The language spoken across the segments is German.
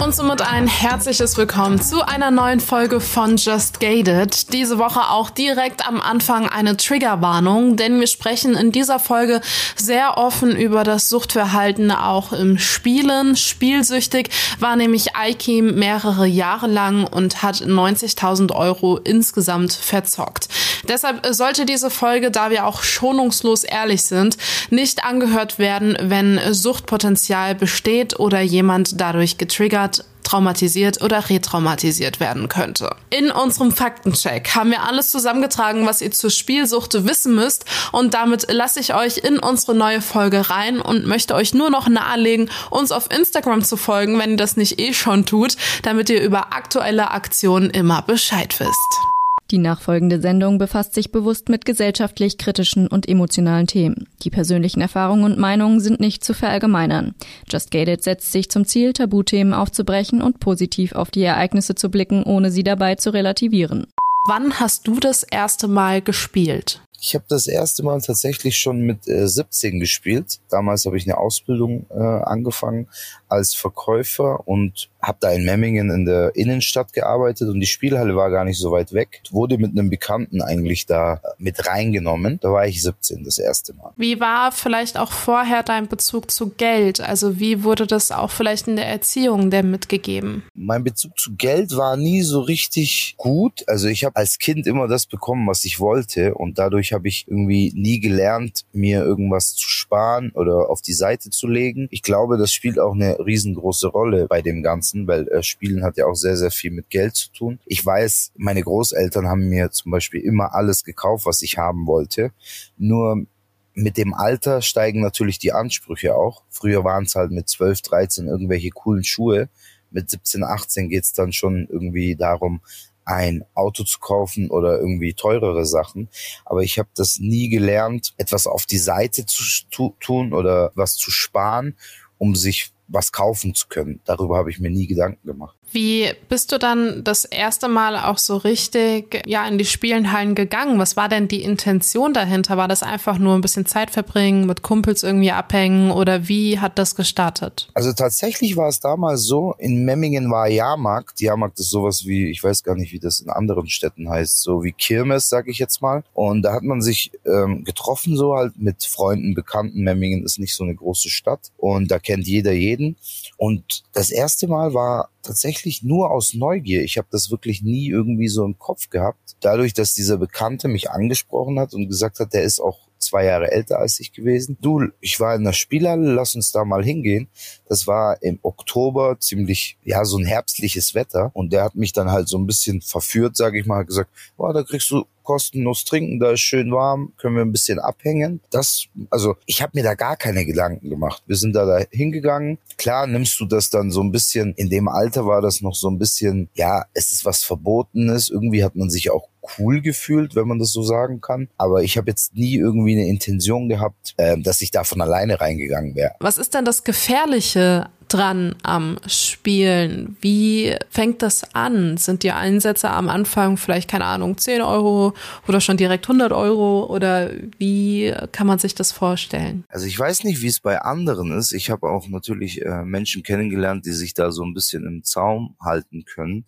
Und somit ein herzliches Willkommen zu einer neuen Folge von Just Gated. Diese Woche auch direkt am Anfang eine Triggerwarnung, denn wir sprechen in dieser Folge sehr offen über das Suchtverhalten auch im Spielen. Spielsüchtig war nämlich Aikim mehrere Jahre lang und hat 90.000 Euro insgesamt verzockt. Deshalb sollte diese Folge, da wir auch schonungslos ehrlich sind, nicht angehört werden, wenn Suchtpotenzial besteht oder jemand dadurch getriggert traumatisiert oder retraumatisiert werden könnte. In unserem Faktencheck haben wir alles zusammengetragen, was ihr zur Spielsucht wissen müsst und damit lasse ich euch in unsere neue Folge rein und möchte euch nur noch nahelegen, uns auf Instagram zu folgen, wenn ihr das nicht eh schon tut, damit ihr über aktuelle Aktionen immer Bescheid wisst. Die nachfolgende Sendung befasst sich bewusst mit gesellschaftlich kritischen und emotionalen Themen. Die persönlichen Erfahrungen und Meinungen sind nicht zu verallgemeinern. Just Gated setzt sich zum Ziel, Tabuthemen aufzubrechen und positiv auf die Ereignisse zu blicken, ohne sie dabei zu relativieren. Wann hast du das erste Mal gespielt? Ich habe das erste Mal tatsächlich schon mit äh, 17 gespielt. Damals habe ich eine Ausbildung äh, angefangen als Verkäufer und habe da in Memmingen in der Innenstadt gearbeitet und die Spielhalle war gar nicht so weit weg. Wurde mit einem Bekannten eigentlich da mit reingenommen. Da war ich 17 das erste Mal. Wie war vielleicht auch vorher dein Bezug zu Geld? Also wie wurde das auch vielleicht in der Erziehung der mitgegeben? Mein Bezug zu Geld war nie so richtig gut. Also ich habe als Kind immer das bekommen, was ich wollte und dadurch habe ich irgendwie nie gelernt, mir irgendwas zu sparen oder auf die Seite zu legen. Ich glaube, das spielt auch eine riesengroße Rolle bei dem Ganzen, weil äh, Spielen hat ja auch sehr, sehr viel mit Geld zu tun. Ich weiß, meine Großeltern haben mir zum Beispiel immer alles gekauft, was ich haben wollte. Nur mit dem Alter steigen natürlich die Ansprüche auch. Früher waren es halt mit 12, 13 irgendwelche coolen Schuhe. Mit 17, 18 geht's dann schon irgendwie darum, ein Auto zu kaufen oder irgendwie teurere Sachen. Aber ich habe das nie gelernt, etwas auf die Seite zu tun oder was zu sparen, um sich was kaufen zu können. Darüber habe ich mir nie Gedanken gemacht. Wie bist du dann das erste Mal auch so richtig ja in die Spielenhallen gegangen? Was war denn die Intention dahinter? War das einfach nur ein bisschen Zeit verbringen, mit Kumpels irgendwie abhängen oder wie hat das gestartet? Also tatsächlich war es damals so, in Memmingen war Jahrmarkt. Jahrmarkt ist sowas wie, ich weiß gar nicht, wie das in anderen Städten heißt, so wie Kirmes, sag ich jetzt mal. Und da hat man sich ähm, getroffen, so halt mit Freunden, Bekannten. Memmingen ist nicht so eine große Stadt und da kennt jeder jeden. Und das erste Mal war tatsächlich nur aus Neugier. Ich habe das wirklich nie irgendwie so im Kopf gehabt. Dadurch, dass dieser Bekannte mich angesprochen hat und gesagt hat, der ist auch zwei Jahre älter als ich gewesen. Du, ich war in der Spielhalle, lass uns da mal hingehen. Das war im Oktober ziemlich, ja, so ein herbstliches Wetter. Und der hat mich dann halt so ein bisschen verführt, sage ich mal, gesagt, oh, da kriegst du kostenlos trinken, da ist schön warm, können wir ein bisschen abhängen. Das, also ich habe mir da gar keine Gedanken gemacht. Wir sind da, da hingegangen. Klar nimmst du das dann so ein bisschen, in dem Alter war das noch so ein bisschen, ja, es ist was Verbotenes. Irgendwie hat man sich auch cool gefühlt, wenn man das so sagen kann. Aber ich habe jetzt nie irgendwie eine Intention gehabt, äh, dass ich da von alleine reingegangen wäre. Was ist denn das Gefährliche dran am Spielen? Wie fängt das an? Sind die Einsätze am Anfang vielleicht, keine Ahnung, 10 Euro oder schon direkt 100 Euro? Oder wie kann man sich das vorstellen? Also ich weiß nicht, wie es bei anderen ist. Ich habe auch natürlich äh, Menschen kennengelernt, die sich da so ein bisschen im Zaum halten können.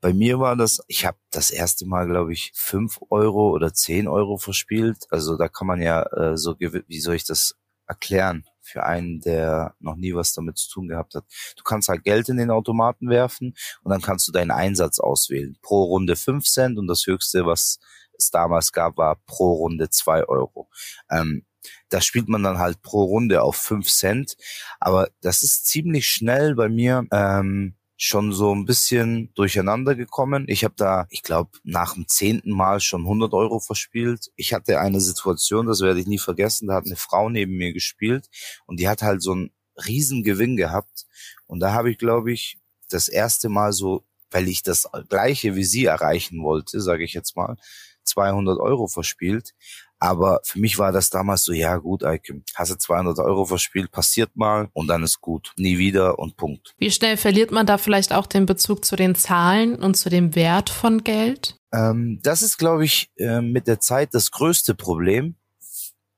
Bei mir war das, ich habe das erste Mal, glaube ich, fünf Euro oder zehn Euro verspielt. Also da kann man ja äh, so, wie soll ich das erklären für einen, der noch nie was damit zu tun gehabt hat. Du kannst halt Geld in den Automaten werfen und dann kannst du deinen Einsatz auswählen. Pro Runde fünf Cent und das höchste, was es damals gab, war pro Runde zwei Euro. Ähm, da spielt man dann halt pro Runde auf fünf Cent. Aber das ist ziemlich schnell bei mir ähm, schon so ein bisschen durcheinander gekommen. Ich habe da, ich glaube, nach dem zehnten Mal schon 100 Euro verspielt. Ich hatte eine Situation, das werde ich nie vergessen, da hat eine Frau neben mir gespielt und die hat halt so einen riesen Gewinn gehabt. Und da habe ich, glaube ich, das erste Mal so, weil ich das gleiche wie sie erreichen wollte, sage ich jetzt mal, 200 Euro verspielt. Aber für mich war das damals so, ja gut, Eike, hast du 200 Euro verspielt, passiert mal und dann ist gut. Nie wieder und Punkt. Wie schnell verliert man da vielleicht auch den Bezug zu den Zahlen und zu dem Wert von Geld? Ähm, das ist, glaube ich, äh, mit der Zeit das größte Problem.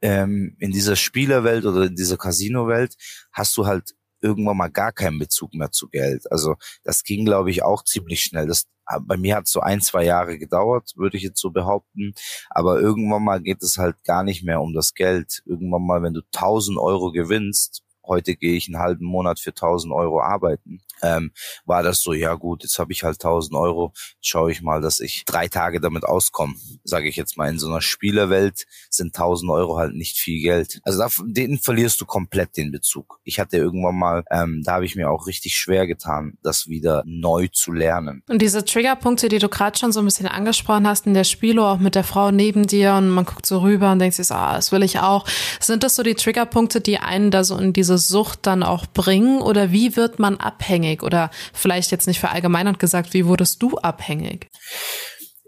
Ähm, in dieser Spielerwelt oder in dieser Casino-Welt hast du halt irgendwann mal gar keinen Bezug mehr zu Geld. Also das ging, glaube ich, auch ziemlich schnell. Das, bei mir hat so ein, zwei Jahre gedauert, würde ich jetzt so behaupten. Aber irgendwann mal geht es halt gar nicht mehr um das Geld. Irgendwann mal, wenn du 1000 Euro gewinnst, heute gehe ich einen halben Monat für 1000 Euro arbeiten, ähm, war das so, ja gut, jetzt habe ich halt 1000 Euro, schaue ich mal, dass ich drei Tage damit auskomme. Sage ich jetzt mal, in so einer Spielerwelt sind 1000 Euro halt nicht viel Geld. Also da, den verlierst du komplett den Bezug. Ich hatte irgendwann mal, ähm, da habe ich mir auch richtig schwer getan, das wieder neu zu lernen. Und diese Triggerpunkte, die du gerade schon so ein bisschen angesprochen hast in der Spielo, auch mit der Frau neben dir und man guckt so rüber und denkt sich, ah, das will ich auch. Sind das so die Triggerpunkte, die einen da so in diese Sucht dann auch bringen oder wie wird man abhängig? abhängig? Oder vielleicht jetzt nicht verallgemeinert gesagt, wie wurdest du abhängig?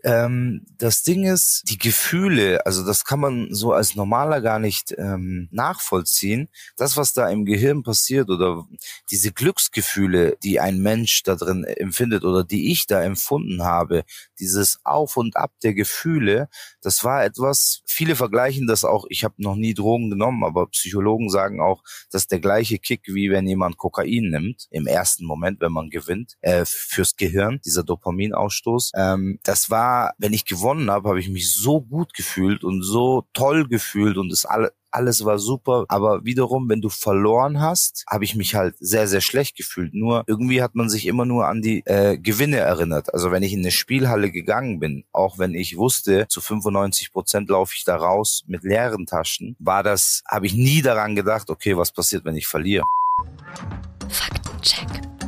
Ähm, das Ding ist, die Gefühle, also das kann man so als Normaler gar nicht ähm, nachvollziehen. Das, was da im Gehirn passiert oder diese Glücksgefühle, die ein Mensch da drin empfindet oder die ich da empfunden habe, dieses Auf und Ab der Gefühle, das war etwas, viele vergleichen das auch, ich habe noch nie Drogen genommen, aber Psychologen sagen auch, dass der gleiche Kick, wie wenn jemand Kokain nimmt, im ersten Moment, wenn man gewinnt, äh, fürs Gehirn, dieser Dopaminausstoß. Ähm, das war wenn ich gewonnen habe, habe ich mich so gut gefühlt und so toll gefühlt und es alle, alles war super. Aber wiederum, wenn du verloren hast, habe ich mich halt sehr, sehr schlecht gefühlt. Nur irgendwie hat man sich immer nur an die äh, Gewinne erinnert. Also wenn ich in eine Spielhalle gegangen bin, auch wenn ich wusste, zu 95 Prozent laufe ich da raus mit leeren Taschen, war das, habe ich nie daran gedacht, okay, was passiert, wenn ich verliere.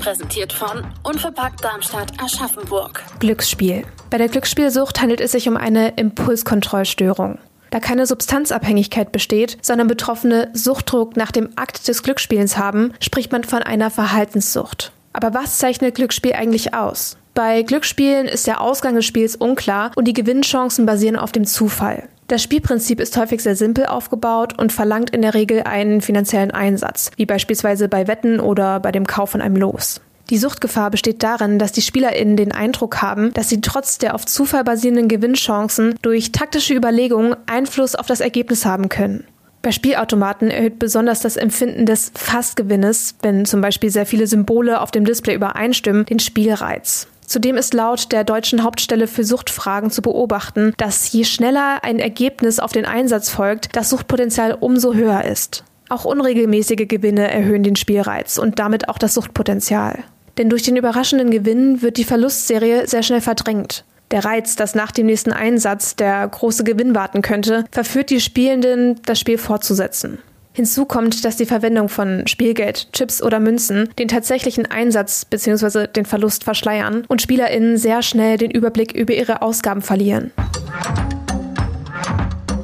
Präsentiert von Unverpackt Darmstadt Aschaffenburg. Glücksspiel. Bei der Glücksspielsucht handelt es sich um eine Impulskontrollstörung. Da keine Substanzabhängigkeit besteht, sondern Betroffene Suchtdruck nach dem Akt des Glücksspielens haben, spricht man von einer Verhaltenssucht. Aber was zeichnet Glücksspiel eigentlich aus? Bei Glücksspielen ist der Ausgang des Spiels unklar und die Gewinnchancen basieren auf dem Zufall. Das Spielprinzip ist häufig sehr simpel aufgebaut und verlangt in der Regel einen finanziellen Einsatz, wie beispielsweise bei Wetten oder bei dem Kauf von einem Los. Die Suchtgefahr besteht darin, dass die SpielerInnen den Eindruck haben, dass sie trotz der auf Zufall basierenden Gewinnchancen durch taktische Überlegungen Einfluss auf das Ergebnis haben können. Bei Spielautomaten erhöht besonders das Empfinden des Fastgewinnes, wenn zum Beispiel sehr viele Symbole auf dem Display übereinstimmen, den Spielreiz. Zudem ist laut der deutschen Hauptstelle für Suchtfragen zu beobachten, dass je schneller ein Ergebnis auf den Einsatz folgt, das Suchtpotenzial umso höher ist. Auch unregelmäßige Gewinne erhöhen den Spielreiz und damit auch das Suchtpotenzial. Denn durch den überraschenden Gewinn wird die Verlustserie sehr schnell verdrängt. Der Reiz, dass nach dem nächsten Einsatz der große Gewinn warten könnte, verführt die Spielenden, das Spiel fortzusetzen. Hinzu kommt, dass die Verwendung von Spielgeld, Chips oder Münzen den tatsächlichen Einsatz bzw. den Verlust verschleiern und SpielerInnen sehr schnell den Überblick über ihre Ausgaben verlieren.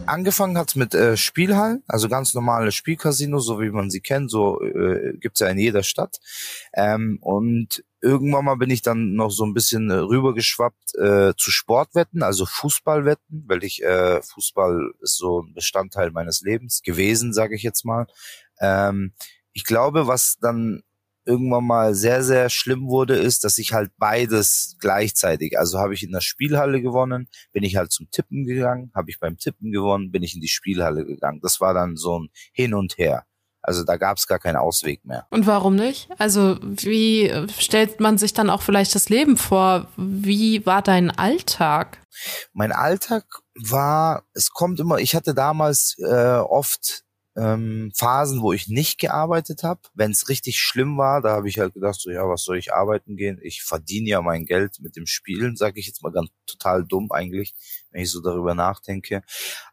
Angefangen hat's mit äh, Spielhallen, also ganz normale Spielcasinos, so wie man sie kennt, so äh, gibt's ja in jeder Stadt. Ähm, und irgendwann mal bin ich dann noch so ein bisschen äh, rübergeschwappt äh, zu Sportwetten, also Fußballwetten, weil ich äh, Fußball ist so ein Bestandteil meines Lebens gewesen, sage ich jetzt mal. Ähm, ich glaube, was dann irgendwann mal sehr, sehr schlimm wurde, ist, dass ich halt beides gleichzeitig, also habe ich in der Spielhalle gewonnen, bin ich halt zum Tippen gegangen, habe ich beim Tippen gewonnen, bin ich in die Spielhalle gegangen. Das war dann so ein Hin und Her. Also da gab es gar keinen Ausweg mehr. Und warum nicht? Also wie stellt man sich dann auch vielleicht das Leben vor? Wie war dein Alltag? Mein Alltag war, es kommt immer, ich hatte damals äh, oft ähm, Phasen, wo ich nicht gearbeitet habe. Wenn es richtig schlimm war, da habe ich halt gedacht, so ja, was soll ich arbeiten gehen? Ich verdiene ja mein Geld mit dem Spielen, sage ich jetzt mal ganz total dumm eigentlich, wenn ich so darüber nachdenke.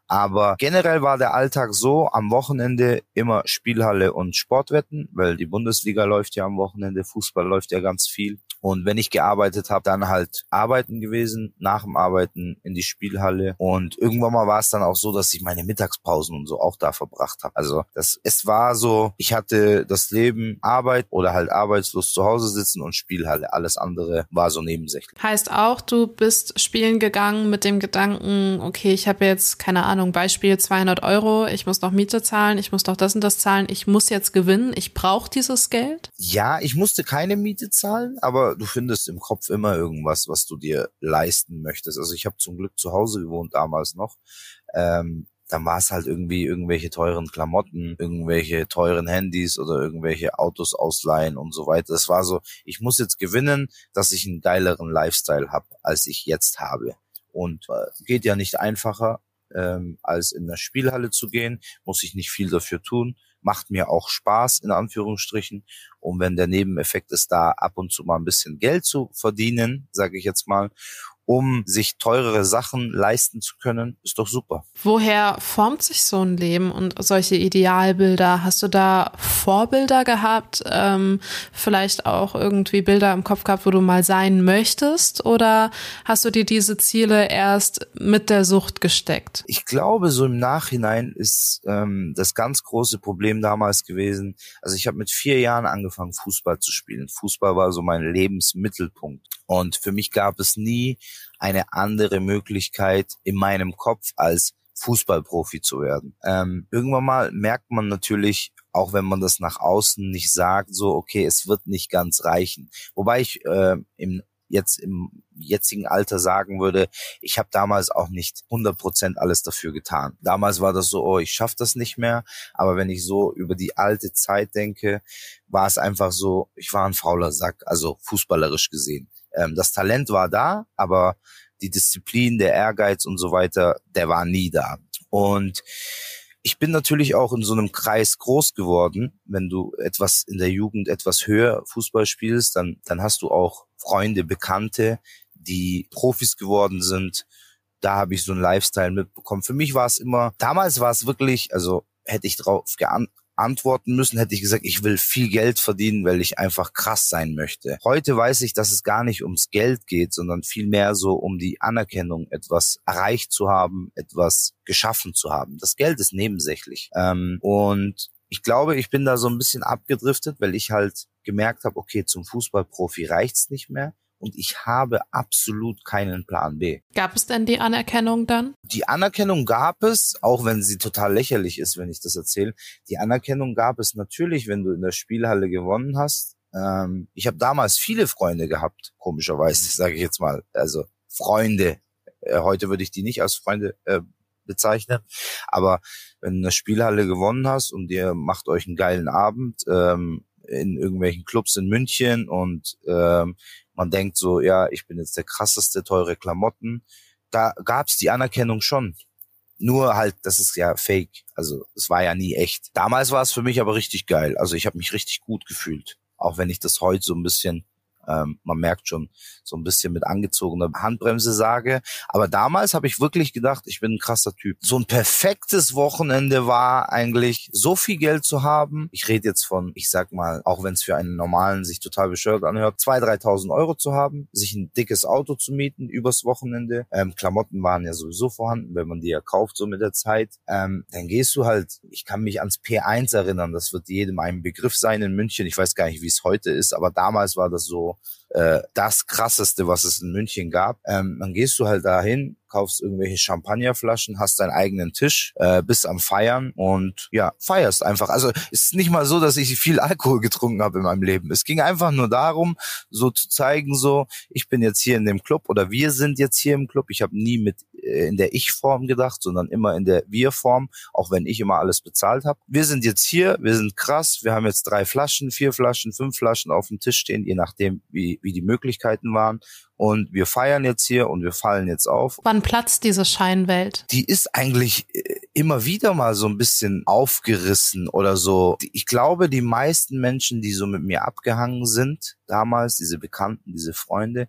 Aber generell war der Alltag so, am Wochenende immer Spielhalle und Sportwetten, weil die Bundesliga läuft ja am Wochenende, Fußball läuft ja ganz viel. Und wenn ich gearbeitet habe, dann halt arbeiten gewesen, nach dem Arbeiten in die Spielhalle. Und irgendwann mal war es dann auch so, dass ich meine Mittagspausen und so auch da verbracht habe. Also das, es war so, ich hatte das Leben Arbeit oder halt arbeitslos zu Hause sitzen und Spielhalle. Alles andere war so nebensächlich. Heißt auch, du bist spielen gegangen mit dem Gedanken, okay, ich habe jetzt, keine Ahnung, Beispiel 200 Euro, ich muss noch Miete zahlen, ich muss noch das und das zahlen, ich muss jetzt gewinnen, ich brauche dieses Geld? Ja, ich musste keine Miete zahlen, aber du findest im Kopf immer irgendwas, was du dir leisten möchtest. Also ich habe zum Glück zu Hause gewohnt damals noch. Ähm, dann war es halt irgendwie irgendwelche teuren Klamotten, irgendwelche teuren Handys oder irgendwelche Autos ausleihen und so weiter. Es war so, ich muss jetzt gewinnen, dass ich einen geileren Lifestyle habe, als ich jetzt habe. Und äh, geht ja nicht einfacher, ähm, als in der Spielhalle zu gehen, muss ich nicht viel dafür tun, macht mir auch Spaß in Anführungsstrichen. Und wenn der Nebeneffekt ist, da ab und zu mal ein bisschen Geld zu verdienen, sage ich jetzt mal, um sich teurere Sachen leisten zu können, ist doch super. Woher formt sich so ein Leben und solche Idealbilder? Hast du da Vorbilder gehabt? Ähm, vielleicht auch irgendwie Bilder im Kopf gehabt, wo du mal sein möchtest? Oder hast du dir diese Ziele erst mit der Sucht gesteckt? Ich glaube, so im Nachhinein ist ähm, das ganz große Problem damals gewesen. Also ich habe mit vier Jahren angefangen, Fußball zu spielen. Fußball war so mein Lebensmittelpunkt. Und für mich gab es nie eine andere Möglichkeit in meinem Kopf als Fußballprofi zu werden. Ähm, irgendwann mal merkt man natürlich, auch wenn man das nach außen nicht sagt, so, okay, es wird nicht ganz reichen. Wobei ich äh, im jetzt im jetzigen Alter sagen würde, ich habe damals auch nicht 100% alles dafür getan. Damals war das so, oh, ich schaffe das nicht mehr. Aber wenn ich so über die alte Zeit denke, war es einfach so, ich war ein fauler Sack, also fußballerisch gesehen. Ähm, das Talent war da, aber die Disziplin, der Ehrgeiz und so weiter, der war nie da. Und ich bin natürlich auch in so einem Kreis groß geworden. Wenn du etwas in der Jugend etwas höher Fußball spielst, dann, dann hast du auch Freunde, Bekannte, die Profis geworden sind. Da habe ich so einen Lifestyle mitbekommen. Für mich war es immer, damals war es wirklich, also hätte ich drauf antworten müssen, hätte ich gesagt, ich will viel Geld verdienen, weil ich einfach krass sein möchte. Heute weiß ich, dass es gar nicht ums Geld geht, sondern vielmehr so um die Anerkennung, etwas erreicht zu haben, etwas geschaffen zu haben. Das Geld ist nebensächlich. Ähm, und ich glaube, ich bin da so ein bisschen abgedriftet, weil ich halt gemerkt habe, okay, zum Fußballprofi reicht's nicht mehr und ich habe absolut keinen Plan B. Gab es denn die Anerkennung dann? Die Anerkennung gab es, auch wenn sie total lächerlich ist, wenn ich das erzähle. Die Anerkennung gab es natürlich, wenn du in der Spielhalle gewonnen hast. Ähm, ich habe damals viele Freunde gehabt, komischerweise, sage ich jetzt mal. Also Freunde. Äh, heute würde ich die nicht als Freunde äh, bezeichnen. Aber wenn du in der Spielhalle gewonnen hast und ihr macht euch einen geilen Abend ähm, in irgendwelchen Clubs in München und ähm, man denkt so, ja, ich bin jetzt der krasseste, teure Klamotten. Da gab's die Anerkennung schon. Nur halt, das ist ja fake. Also es war ja nie echt. Damals war es für mich aber richtig geil. Also ich habe mich richtig gut gefühlt. Auch wenn ich das heute so ein bisschen ähm, man merkt schon so ein bisschen mit angezogener Handbremse sage. Aber damals habe ich wirklich gedacht, ich bin ein krasser Typ. So ein perfektes Wochenende war eigentlich, so viel Geld zu haben. Ich rede jetzt von, ich sag mal, auch wenn es für einen normalen sich total bescheuert anhört, 2.000, 3.000 Euro zu haben, sich ein dickes Auto zu mieten übers Wochenende. Ähm, Klamotten waren ja sowieso vorhanden, wenn man die ja kauft so mit der Zeit. Ähm, dann gehst du halt, ich kann mich ans P1 erinnern, das wird jedem ein Begriff sein in München. Ich weiß gar nicht, wie es heute ist, aber damals war das so äh, das krasseste, was es in München gab. Ähm, dann gehst du halt dahin, kaufst irgendwelche Champagnerflaschen, hast deinen eigenen Tisch, äh, bist am Feiern und ja, feierst einfach. Also es ist nicht mal so, dass ich viel Alkohol getrunken habe in meinem Leben. Es ging einfach nur darum, so zu zeigen, so, ich bin jetzt hier in dem Club oder wir sind jetzt hier im Club. Ich habe nie mit in der Ich-Form gedacht, sondern immer in der Wir-Form, auch wenn ich immer alles bezahlt habe. Wir sind jetzt hier, wir sind krass, wir haben jetzt drei Flaschen, vier Flaschen, fünf Flaschen auf dem Tisch stehen, je nachdem, wie, wie die Möglichkeiten waren. Und wir feiern jetzt hier und wir fallen jetzt auf. Wann platzt diese Scheinwelt? Die ist eigentlich äh, immer wieder mal so ein bisschen aufgerissen oder so. Ich glaube, die meisten Menschen, die so mit mir abgehangen sind, damals, diese Bekannten, diese Freunde,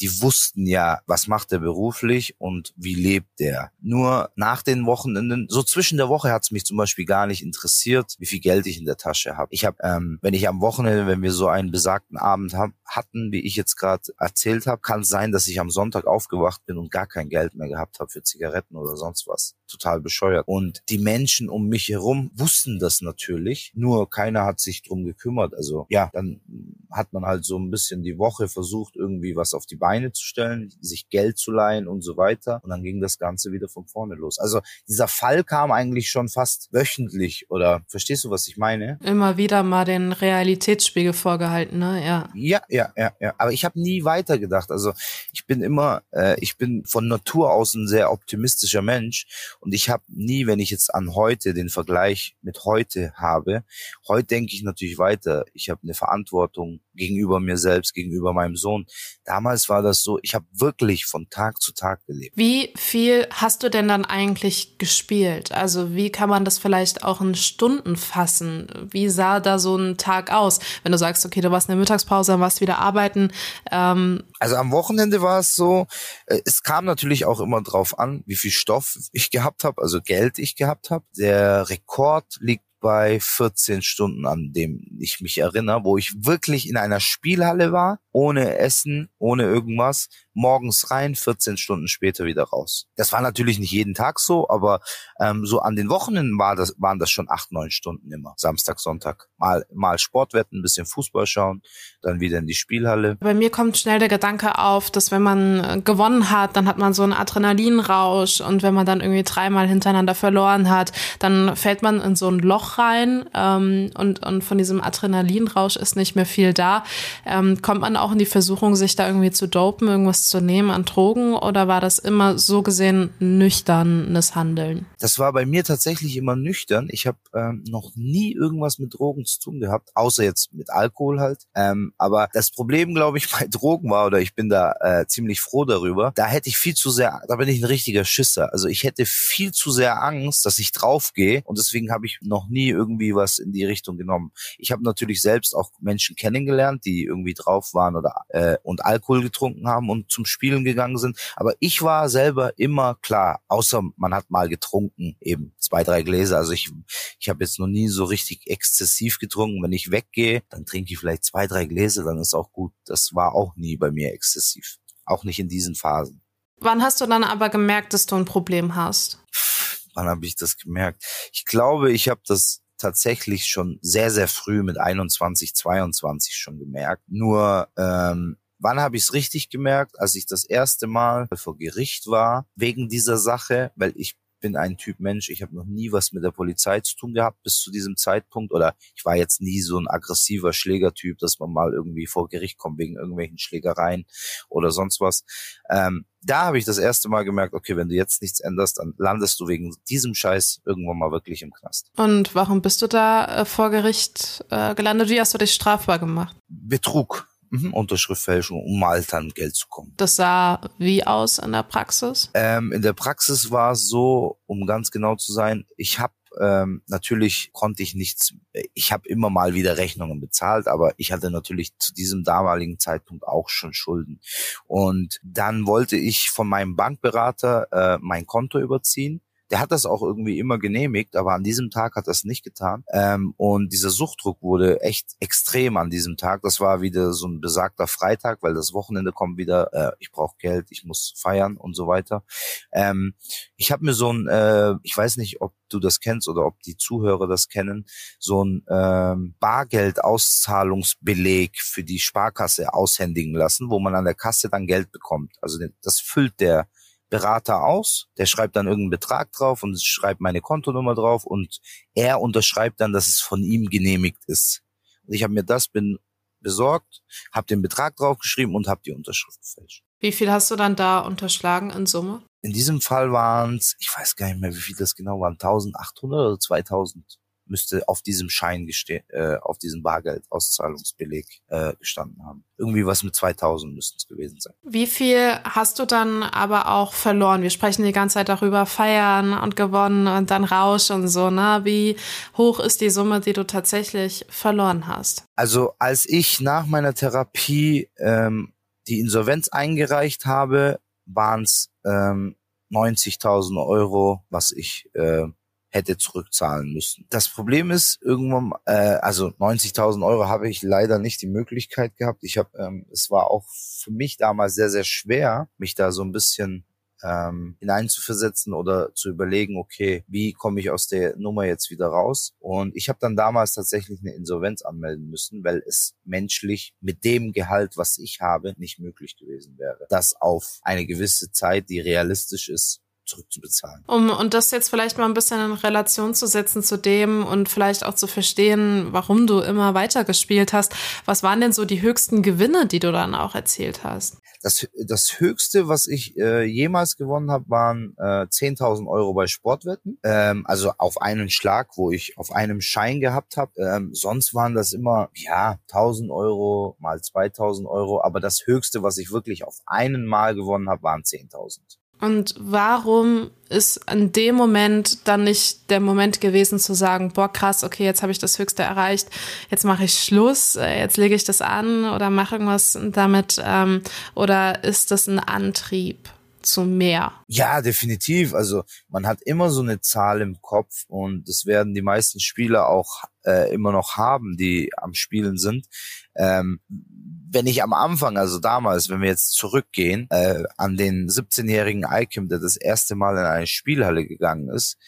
die wussten ja, was macht er beruflich und wie lebt der. Nur nach den Wochenenden, so zwischen der Woche hat es mich zum Beispiel gar nicht interessiert, wie viel Geld ich in der Tasche habe. Ich habe, ähm, wenn ich am Wochenende, wenn wir so einen besagten Abend hab, hatten, wie ich jetzt gerade erzählt habe, kann es sein, dass ich am Sonntag aufgewacht bin und gar kein Geld mehr gehabt habe für Zigaretten oder sonst was. Total bescheuert. Und die Menschen um mich herum wussten das natürlich, nur keiner hat sich drum gekümmert. Also ja, dann hat man halt so ein bisschen die Woche versucht, irgendwie was auf die Beine zu stellen, sich Geld zu leihen und so weiter. Und dann ging das Ganze wieder von vorne los. Also dieser Fall kam eigentlich schon fast wöchentlich oder verstehst du, was ich meine? Immer wieder mal den Realitätsspiegel vorgehalten, ne? Ja. Ja, ja, ja, ja. Aber ich habe nie weitergedacht. Also ich bin immer, äh, ich bin von Natur aus ein sehr optimistischer Mensch und ich habe nie, wenn ich jetzt an heute den Vergleich mit heute habe, heute denke ich natürlich weiter. Ich habe eine Verantwortung gegenüber mir selbst, gegenüber meinem Sohn. Damals war das so, ich habe wirklich von Tag zu Tag gelebt. Wie viel hast du denn dann eigentlich gespielt? Also wie kann man das vielleicht auch in Stunden fassen? Wie sah da so ein Tag aus? Wenn du sagst, okay, du warst in der Mittagspause, dann warst wieder arbeiten. Ähm also am Wochenende war es so, äh, es kam natürlich auch immer drauf an, wie viel Stoff ich gehabt habe, also Geld ich gehabt habe. Der Rekord liegt bei 14 Stunden, an dem ich mich erinnere, wo ich wirklich in einer Spielhalle war, ohne Essen, ohne irgendwas, morgens rein, 14 Stunden später wieder raus. Das war natürlich nicht jeden Tag so, aber ähm, so an den Wochenenden war das, waren das schon acht, neun Stunden immer. Samstag, Sonntag. Mal, mal Sportwetten, ein bisschen Fußball schauen, dann wieder in die Spielhalle. Bei mir kommt schnell der Gedanke auf, dass wenn man äh, gewonnen hat, dann hat man so einen Adrenalinrausch und wenn man dann irgendwie dreimal hintereinander verloren hat, dann fällt man in so ein Loch rein ähm, und, und von diesem Adrenalinrausch ist nicht mehr viel da. Ähm, kommt man auch in die Versuchung, sich da irgendwie zu dopen, irgendwas zu nehmen an Drogen oder war das immer so gesehen nüchternes Handeln? Das war bei mir tatsächlich immer nüchtern. Ich habe ähm, noch nie irgendwas mit Drogen zu tun gehabt, außer jetzt mit Alkohol halt. Ähm, aber das Problem, glaube ich, bei Drogen war, oder ich bin da äh, ziemlich froh darüber, da hätte ich viel zu sehr, da bin ich ein richtiger Schisser. Also ich hätte viel zu sehr Angst, dass ich draufgehe und deswegen habe ich noch nie irgendwie was in die Richtung genommen. Ich habe natürlich selbst auch Menschen kennengelernt, die irgendwie drauf waren oder äh, und Alkohol getrunken haben und zum Spielen gegangen sind. Aber ich war selber immer klar, außer man hat mal getrunken, eben zwei, drei Gläser. Also ich, ich habe jetzt noch nie so richtig exzessiv getrunken. Wenn ich weggehe, dann trinke ich vielleicht zwei, drei Gläser, dann ist auch gut. Das war auch nie bei mir exzessiv. Auch nicht in diesen Phasen. Wann hast du dann aber gemerkt, dass du ein Problem hast? Wann habe ich das gemerkt? Ich glaube, ich habe das tatsächlich schon sehr, sehr früh mit 21, 22 schon gemerkt. Nur ähm, Wann habe ich es richtig gemerkt? Als ich das erste Mal vor Gericht war wegen dieser Sache, weil ich bin ein Typ Mensch, ich habe noch nie was mit der Polizei zu tun gehabt bis zu diesem Zeitpunkt oder ich war jetzt nie so ein aggressiver Schlägertyp, dass man mal irgendwie vor Gericht kommt wegen irgendwelchen Schlägereien oder sonst was. Ähm, da habe ich das erste Mal gemerkt, okay, wenn du jetzt nichts änderst, dann landest du wegen diesem Scheiß irgendwann mal wirklich im Knast. Und warum bist du da äh, vor Gericht äh, gelandet? Wie hast du dich strafbar gemacht? Betrug. Mhm, Unterschriftfälschung, um mal an Geld zu kommen. Das sah wie aus in der Praxis? Ähm, in der Praxis war es so, um ganz genau zu sein, ich habe ähm, natürlich konnte ich nichts, ich habe immer mal wieder Rechnungen bezahlt, aber ich hatte natürlich zu diesem damaligen Zeitpunkt auch schon Schulden. Und dann wollte ich von meinem Bankberater äh, mein Konto überziehen der hat das auch irgendwie immer genehmigt, aber an diesem Tag hat es nicht getan. Ähm, und dieser Suchtdruck wurde echt extrem an diesem Tag. Das war wieder so ein besagter Freitag, weil das Wochenende kommt wieder, äh, ich brauche Geld, ich muss feiern und so weiter. Ähm, ich habe mir so ein, äh, ich weiß nicht, ob du das kennst oder ob die Zuhörer das kennen, so ein ähm, Bargeldauszahlungsbeleg für die Sparkasse aushändigen lassen, wo man an der Kasse dann Geld bekommt. Also das füllt der Berater aus, der schreibt dann irgendeinen Betrag drauf und schreibt meine Kontonummer drauf und er unterschreibt dann, dass es von ihm genehmigt ist. Und ich habe mir das bin besorgt, habe den Betrag draufgeschrieben und habe die Unterschrift gefälscht. Wie viel hast du dann da unterschlagen in Summe? In diesem Fall waren es, ich weiß gar nicht mehr, wie viel das genau waren, 1800 oder 2000 müsste auf diesem Schein gestehen, äh, auf diesem Bargeldauszahlungsbeleg äh, gestanden haben. Irgendwie was mit 2000 müssten es gewesen sein. Wie viel hast du dann aber auch verloren? Wir sprechen die ganze Zeit darüber, feiern und gewonnen und dann Rausch und so, ne? Wie hoch ist die Summe, die du tatsächlich verloren hast? Also als ich nach meiner Therapie ähm, die Insolvenz eingereicht habe, waren es ähm, 90.000 Euro, was ich äh, hätte zurückzahlen müssen. Das Problem ist irgendwann, äh, also 90.000 Euro habe ich leider nicht die Möglichkeit gehabt. Ich habe, ähm, es war auch für mich damals sehr sehr schwer, mich da so ein bisschen ähm, hineinzuversetzen oder zu überlegen, okay, wie komme ich aus der Nummer jetzt wieder raus? Und ich habe dann damals tatsächlich eine Insolvenz anmelden müssen, weil es menschlich mit dem Gehalt, was ich habe, nicht möglich gewesen wäre, das auf eine gewisse Zeit, die realistisch ist, zurückzubezahlen. Um und das jetzt vielleicht mal ein bisschen in Relation zu setzen zu dem und vielleicht auch zu verstehen, warum du immer weitergespielt hast. Was waren denn so die höchsten Gewinne, die du dann auch erzielt hast? Das, das höchste, was ich äh, jemals gewonnen habe, waren äh, 10.000 Euro bei Sportwetten. Ähm, also auf einen Schlag, wo ich auf einem Schein gehabt habe. Ähm, sonst waren das immer, ja, 1.000 Euro mal 2.000 Euro. Aber das höchste, was ich wirklich auf einen Mal gewonnen habe, waren 10.000. Und warum ist in dem Moment dann nicht der Moment gewesen zu sagen, boah krass, okay, jetzt habe ich das Höchste erreicht, jetzt mache ich Schluss, äh, jetzt lege ich das an oder mache irgendwas damit ähm, oder ist das ein Antrieb? zu mehr. Ja, definitiv. Also man hat immer so eine Zahl im Kopf und das werden die meisten Spieler auch äh, immer noch haben, die am Spielen sind. Ähm, wenn ich am Anfang, also damals, wenn wir jetzt zurückgehen, äh, an den 17-jährigen Ikem, der das erste Mal in eine Spielhalle gegangen ist,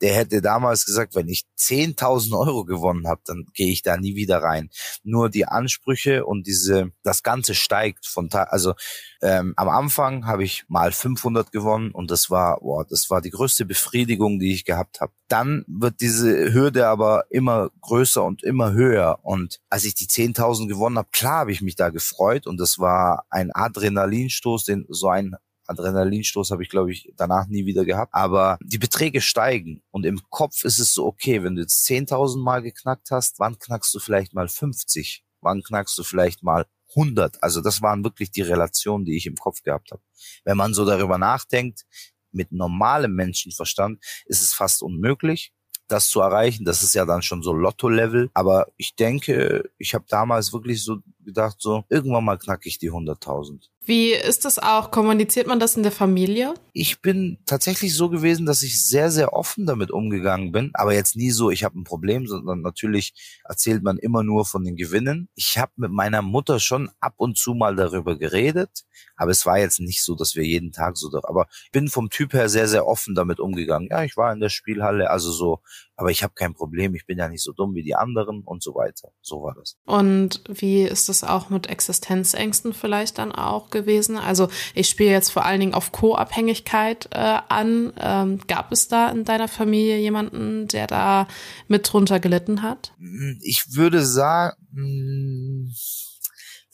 der hätte damals gesagt, wenn ich 10.000 Euro gewonnen habe, dann gehe ich da nie wieder rein. Nur die Ansprüche und diese, das Ganze steigt von, also ähm, am Anfang habe ich mal 500 gewonnen und das war, boah, das war die größte Befriedigung, die ich gehabt habe. Dann wird diese Hürde aber immer größer und immer höher. Und als ich die 10.000 gewonnen habe, klar habe ich mich da gefreut und das war ein Adrenalinstoß, den so ein Adrenalinstoß habe ich, glaube ich, danach nie wieder gehabt. Aber die Beträge steigen und im Kopf ist es so, okay, wenn du jetzt 10.000 Mal geknackt hast, wann knackst du vielleicht mal 50? Wann knackst du vielleicht mal 100? Also das waren wirklich die Relationen, die ich im Kopf gehabt habe. Wenn man so darüber nachdenkt, mit normalem Menschenverstand ist es fast unmöglich das zu erreichen. Das ist ja dann schon so Lotto-Level. Aber ich denke, ich habe damals wirklich so gedacht, so irgendwann mal knacke ich die 100.000. Wie ist das auch? Kommuniziert man das in der Familie? Ich bin tatsächlich so gewesen, dass ich sehr, sehr offen damit umgegangen bin. Aber jetzt nie so, ich habe ein Problem, sondern natürlich erzählt man immer nur von den Gewinnen. Ich habe mit meiner Mutter schon ab und zu mal darüber geredet, aber es war jetzt nicht so, dass wir jeden Tag so, aber ich bin vom Typ her sehr, sehr offen damit umgegangen. Ja, ich war in der Spielhalle, also so, aber ich habe kein Problem, ich bin ja nicht so dumm wie die anderen und so weiter. So war das. Und wie ist das auch mit Existenzängsten vielleicht dann auch gewesen? Also ich spiele jetzt vor allen Dingen auf Co-Abhängigkeit äh, an. Ähm, gab es da in deiner Familie jemanden, der da mit drunter gelitten hat? Ich würde sagen,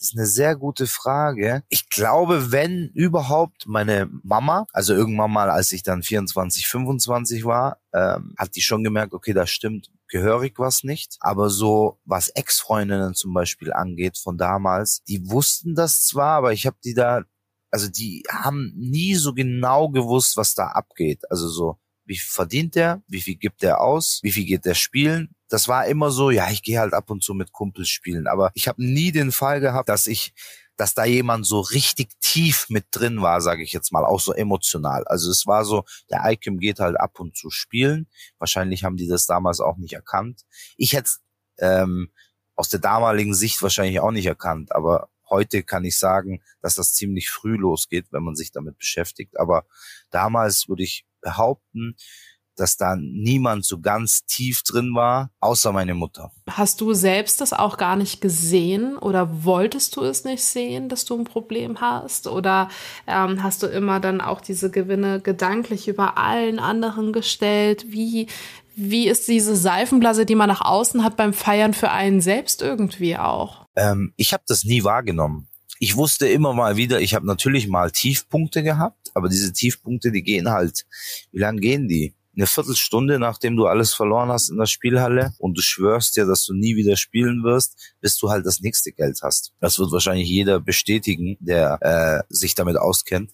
das ist eine sehr gute Frage. Ich glaube, wenn überhaupt meine Mama, also irgendwann mal, als ich dann 24, 25 war, ähm, hat die schon gemerkt, okay, da stimmt gehörig was nicht. Aber so, was Ex-Freundinnen zum Beispiel angeht von damals, die wussten das zwar, aber ich habe die da, also die haben nie so genau gewusst, was da abgeht. Also so, wie viel verdient der, wie viel gibt der aus, wie viel geht der spielen. Das war immer so, ja, ich gehe halt ab und zu mit Kumpels spielen, aber ich habe nie den Fall gehabt, dass ich dass da jemand so richtig tief mit drin war, sage ich jetzt mal, auch so emotional. Also es war so, der Icom geht halt ab und zu spielen. Wahrscheinlich haben die das damals auch nicht erkannt. Ich hätte ähm, aus der damaligen Sicht wahrscheinlich auch nicht erkannt, aber heute kann ich sagen, dass das ziemlich früh losgeht, wenn man sich damit beschäftigt. Aber damals würde ich behaupten, dass da niemand so ganz tief drin war, außer meine Mutter. Hast du selbst das auch gar nicht gesehen oder wolltest du es nicht sehen, dass du ein Problem hast? Oder ähm, hast du immer dann auch diese Gewinne gedanklich über allen anderen gestellt? Wie, wie ist diese Seifenblase, die man nach außen hat beim Feiern für einen selbst irgendwie auch? Ähm, ich habe das nie wahrgenommen ich wusste immer mal wieder, ich habe natürlich mal Tiefpunkte gehabt, aber diese Tiefpunkte, die gehen halt, wie lang gehen die? Eine Viertelstunde, nachdem du alles verloren hast in der Spielhalle und du schwörst dir, dass du nie wieder spielen wirst, bis du halt das nächste Geld hast. Das wird wahrscheinlich jeder bestätigen, der äh, sich damit auskennt.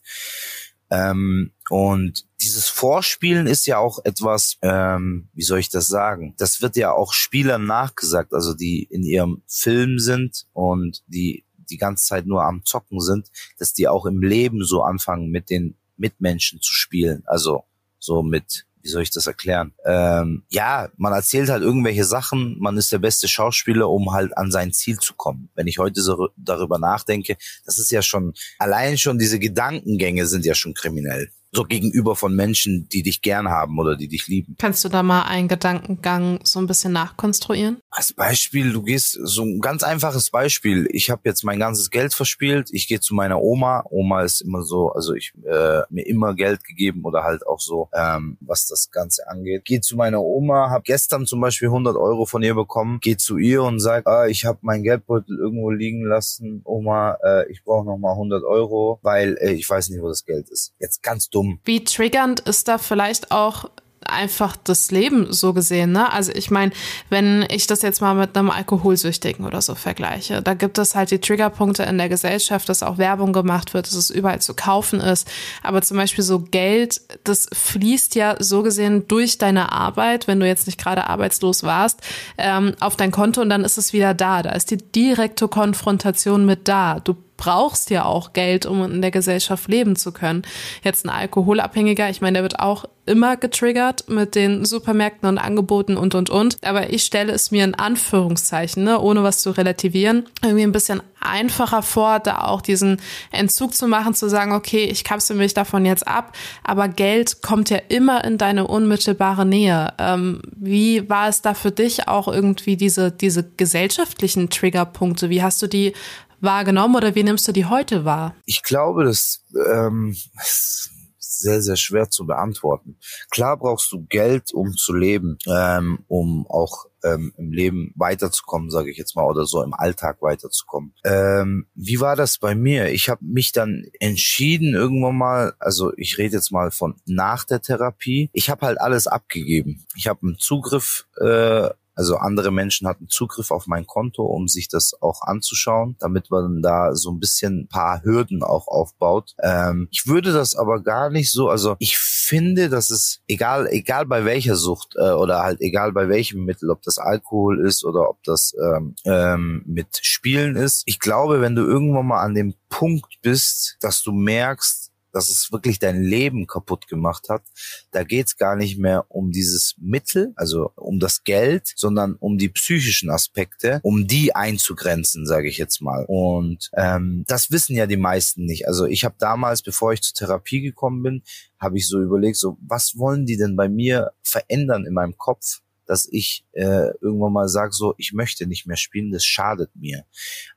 Ähm, und dieses Vorspielen ist ja auch etwas, ähm, wie soll ich das sagen? Das wird ja auch Spielern nachgesagt, also die in ihrem Film sind und die die ganze Zeit nur am Zocken sind, dass die auch im Leben so anfangen, mit den Mitmenschen zu spielen. Also so mit wie soll ich das erklären? Ähm, ja, man erzählt halt irgendwelche Sachen, man ist der beste Schauspieler, um halt an sein Ziel zu kommen. Wenn ich heute so darüber nachdenke, das ist ja schon, allein schon diese Gedankengänge sind ja schon kriminell so gegenüber von Menschen, die dich gern haben oder die dich lieben. Kannst du da mal einen Gedankengang so ein bisschen nachkonstruieren? Als Beispiel, du gehst so ein ganz einfaches Beispiel. Ich habe jetzt mein ganzes Geld verspielt. Ich gehe zu meiner Oma. Oma ist immer so, also ich äh, mir immer Geld gegeben oder halt auch so, ähm, was das Ganze angeht. Gehe zu meiner Oma, habe gestern zum Beispiel 100 Euro von ihr bekommen. Gehe zu ihr und sag, ah, ich habe mein Geldbeutel irgendwo liegen lassen. Oma, äh, ich brauche noch mal 100 Euro, weil äh, ich weiß nicht, wo das Geld ist. Jetzt ganz dumm dumm. Wie triggernd ist da vielleicht auch einfach das Leben so gesehen, ne? Also ich meine, wenn ich das jetzt mal mit einem Alkoholsüchtigen oder so vergleiche, da gibt es halt die Triggerpunkte in der Gesellschaft, dass auch Werbung gemacht wird, dass es überall zu kaufen ist. Aber zum Beispiel so Geld, das fließt ja so gesehen durch deine Arbeit, wenn du jetzt nicht gerade arbeitslos warst, ähm, auf dein Konto und dann ist es wieder da. Da ist die direkte Konfrontation mit da. Du brauchst ja auch Geld, um in der Gesellschaft leben zu können. Jetzt ein Alkoholabhängiger, ich meine, der wird auch immer getriggert mit den Supermärkten und Angeboten und und und. Aber ich stelle es mir in Anführungszeichen, ne, ohne was zu relativieren, irgendwie ein bisschen einfacher vor, da auch diesen Entzug zu machen, zu sagen, okay, ich kapsel mich davon jetzt ab, aber Geld kommt ja immer in deine unmittelbare Nähe. Ähm, wie war es da für dich auch irgendwie diese, diese gesellschaftlichen Triggerpunkte? Wie hast du die wahrgenommen oder wie nimmst du die heute wahr? Ich glaube, das ähm, ist sehr, sehr schwer zu beantworten. Klar brauchst du Geld, um zu leben, ähm, um auch ähm, im Leben weiterzukommen, sage ich jetzt mal, oder so im Alltag weiterzukommen. Ähm, wie war das bei mir? Ich habe mich dann entschieden irgendwann mal, also ich rede jetzt mal von nach der Therapie. Ich habe halt alles abgegeben. Ich habe einen Zugriff äh, also andere Menschen hatten Zugriff auf mein Konto, um sich das auch anzuschauen, damit man da so ein bisschen ein paar Hürden auch aufbaut. Ähm, ich würde das aber gar nicht so, also ich finde, dass es egal, egal bei welcher Sucht äh, oder halt egal bei welchem Mittel, ob das Alkohol ist oder ob das ähm, ähm, mit Spielen ist. Ich glaube, wenn du irgendwann mal an dem Punkt bist, dass du merkst, dass es wirklich dein Leben kaputt gemacht hat. Da geht's gar nicht mehr um dieses Mittel, also um das Geld, sondern um die psychischen Aspekte, um die einzugrenzen, sage ich jetzt mal. Und ähm, das wissen ja die meisten nicht. Also ich habe damals, bevor ich zur Therapie gekommen bin, habe ich so überlegt, so was wollen die denn bei mir verändern in meinem Kopf? Dass ich äh, irgendwann mal sage, so, ich möchte nicht mehr spielen, das schadet mir.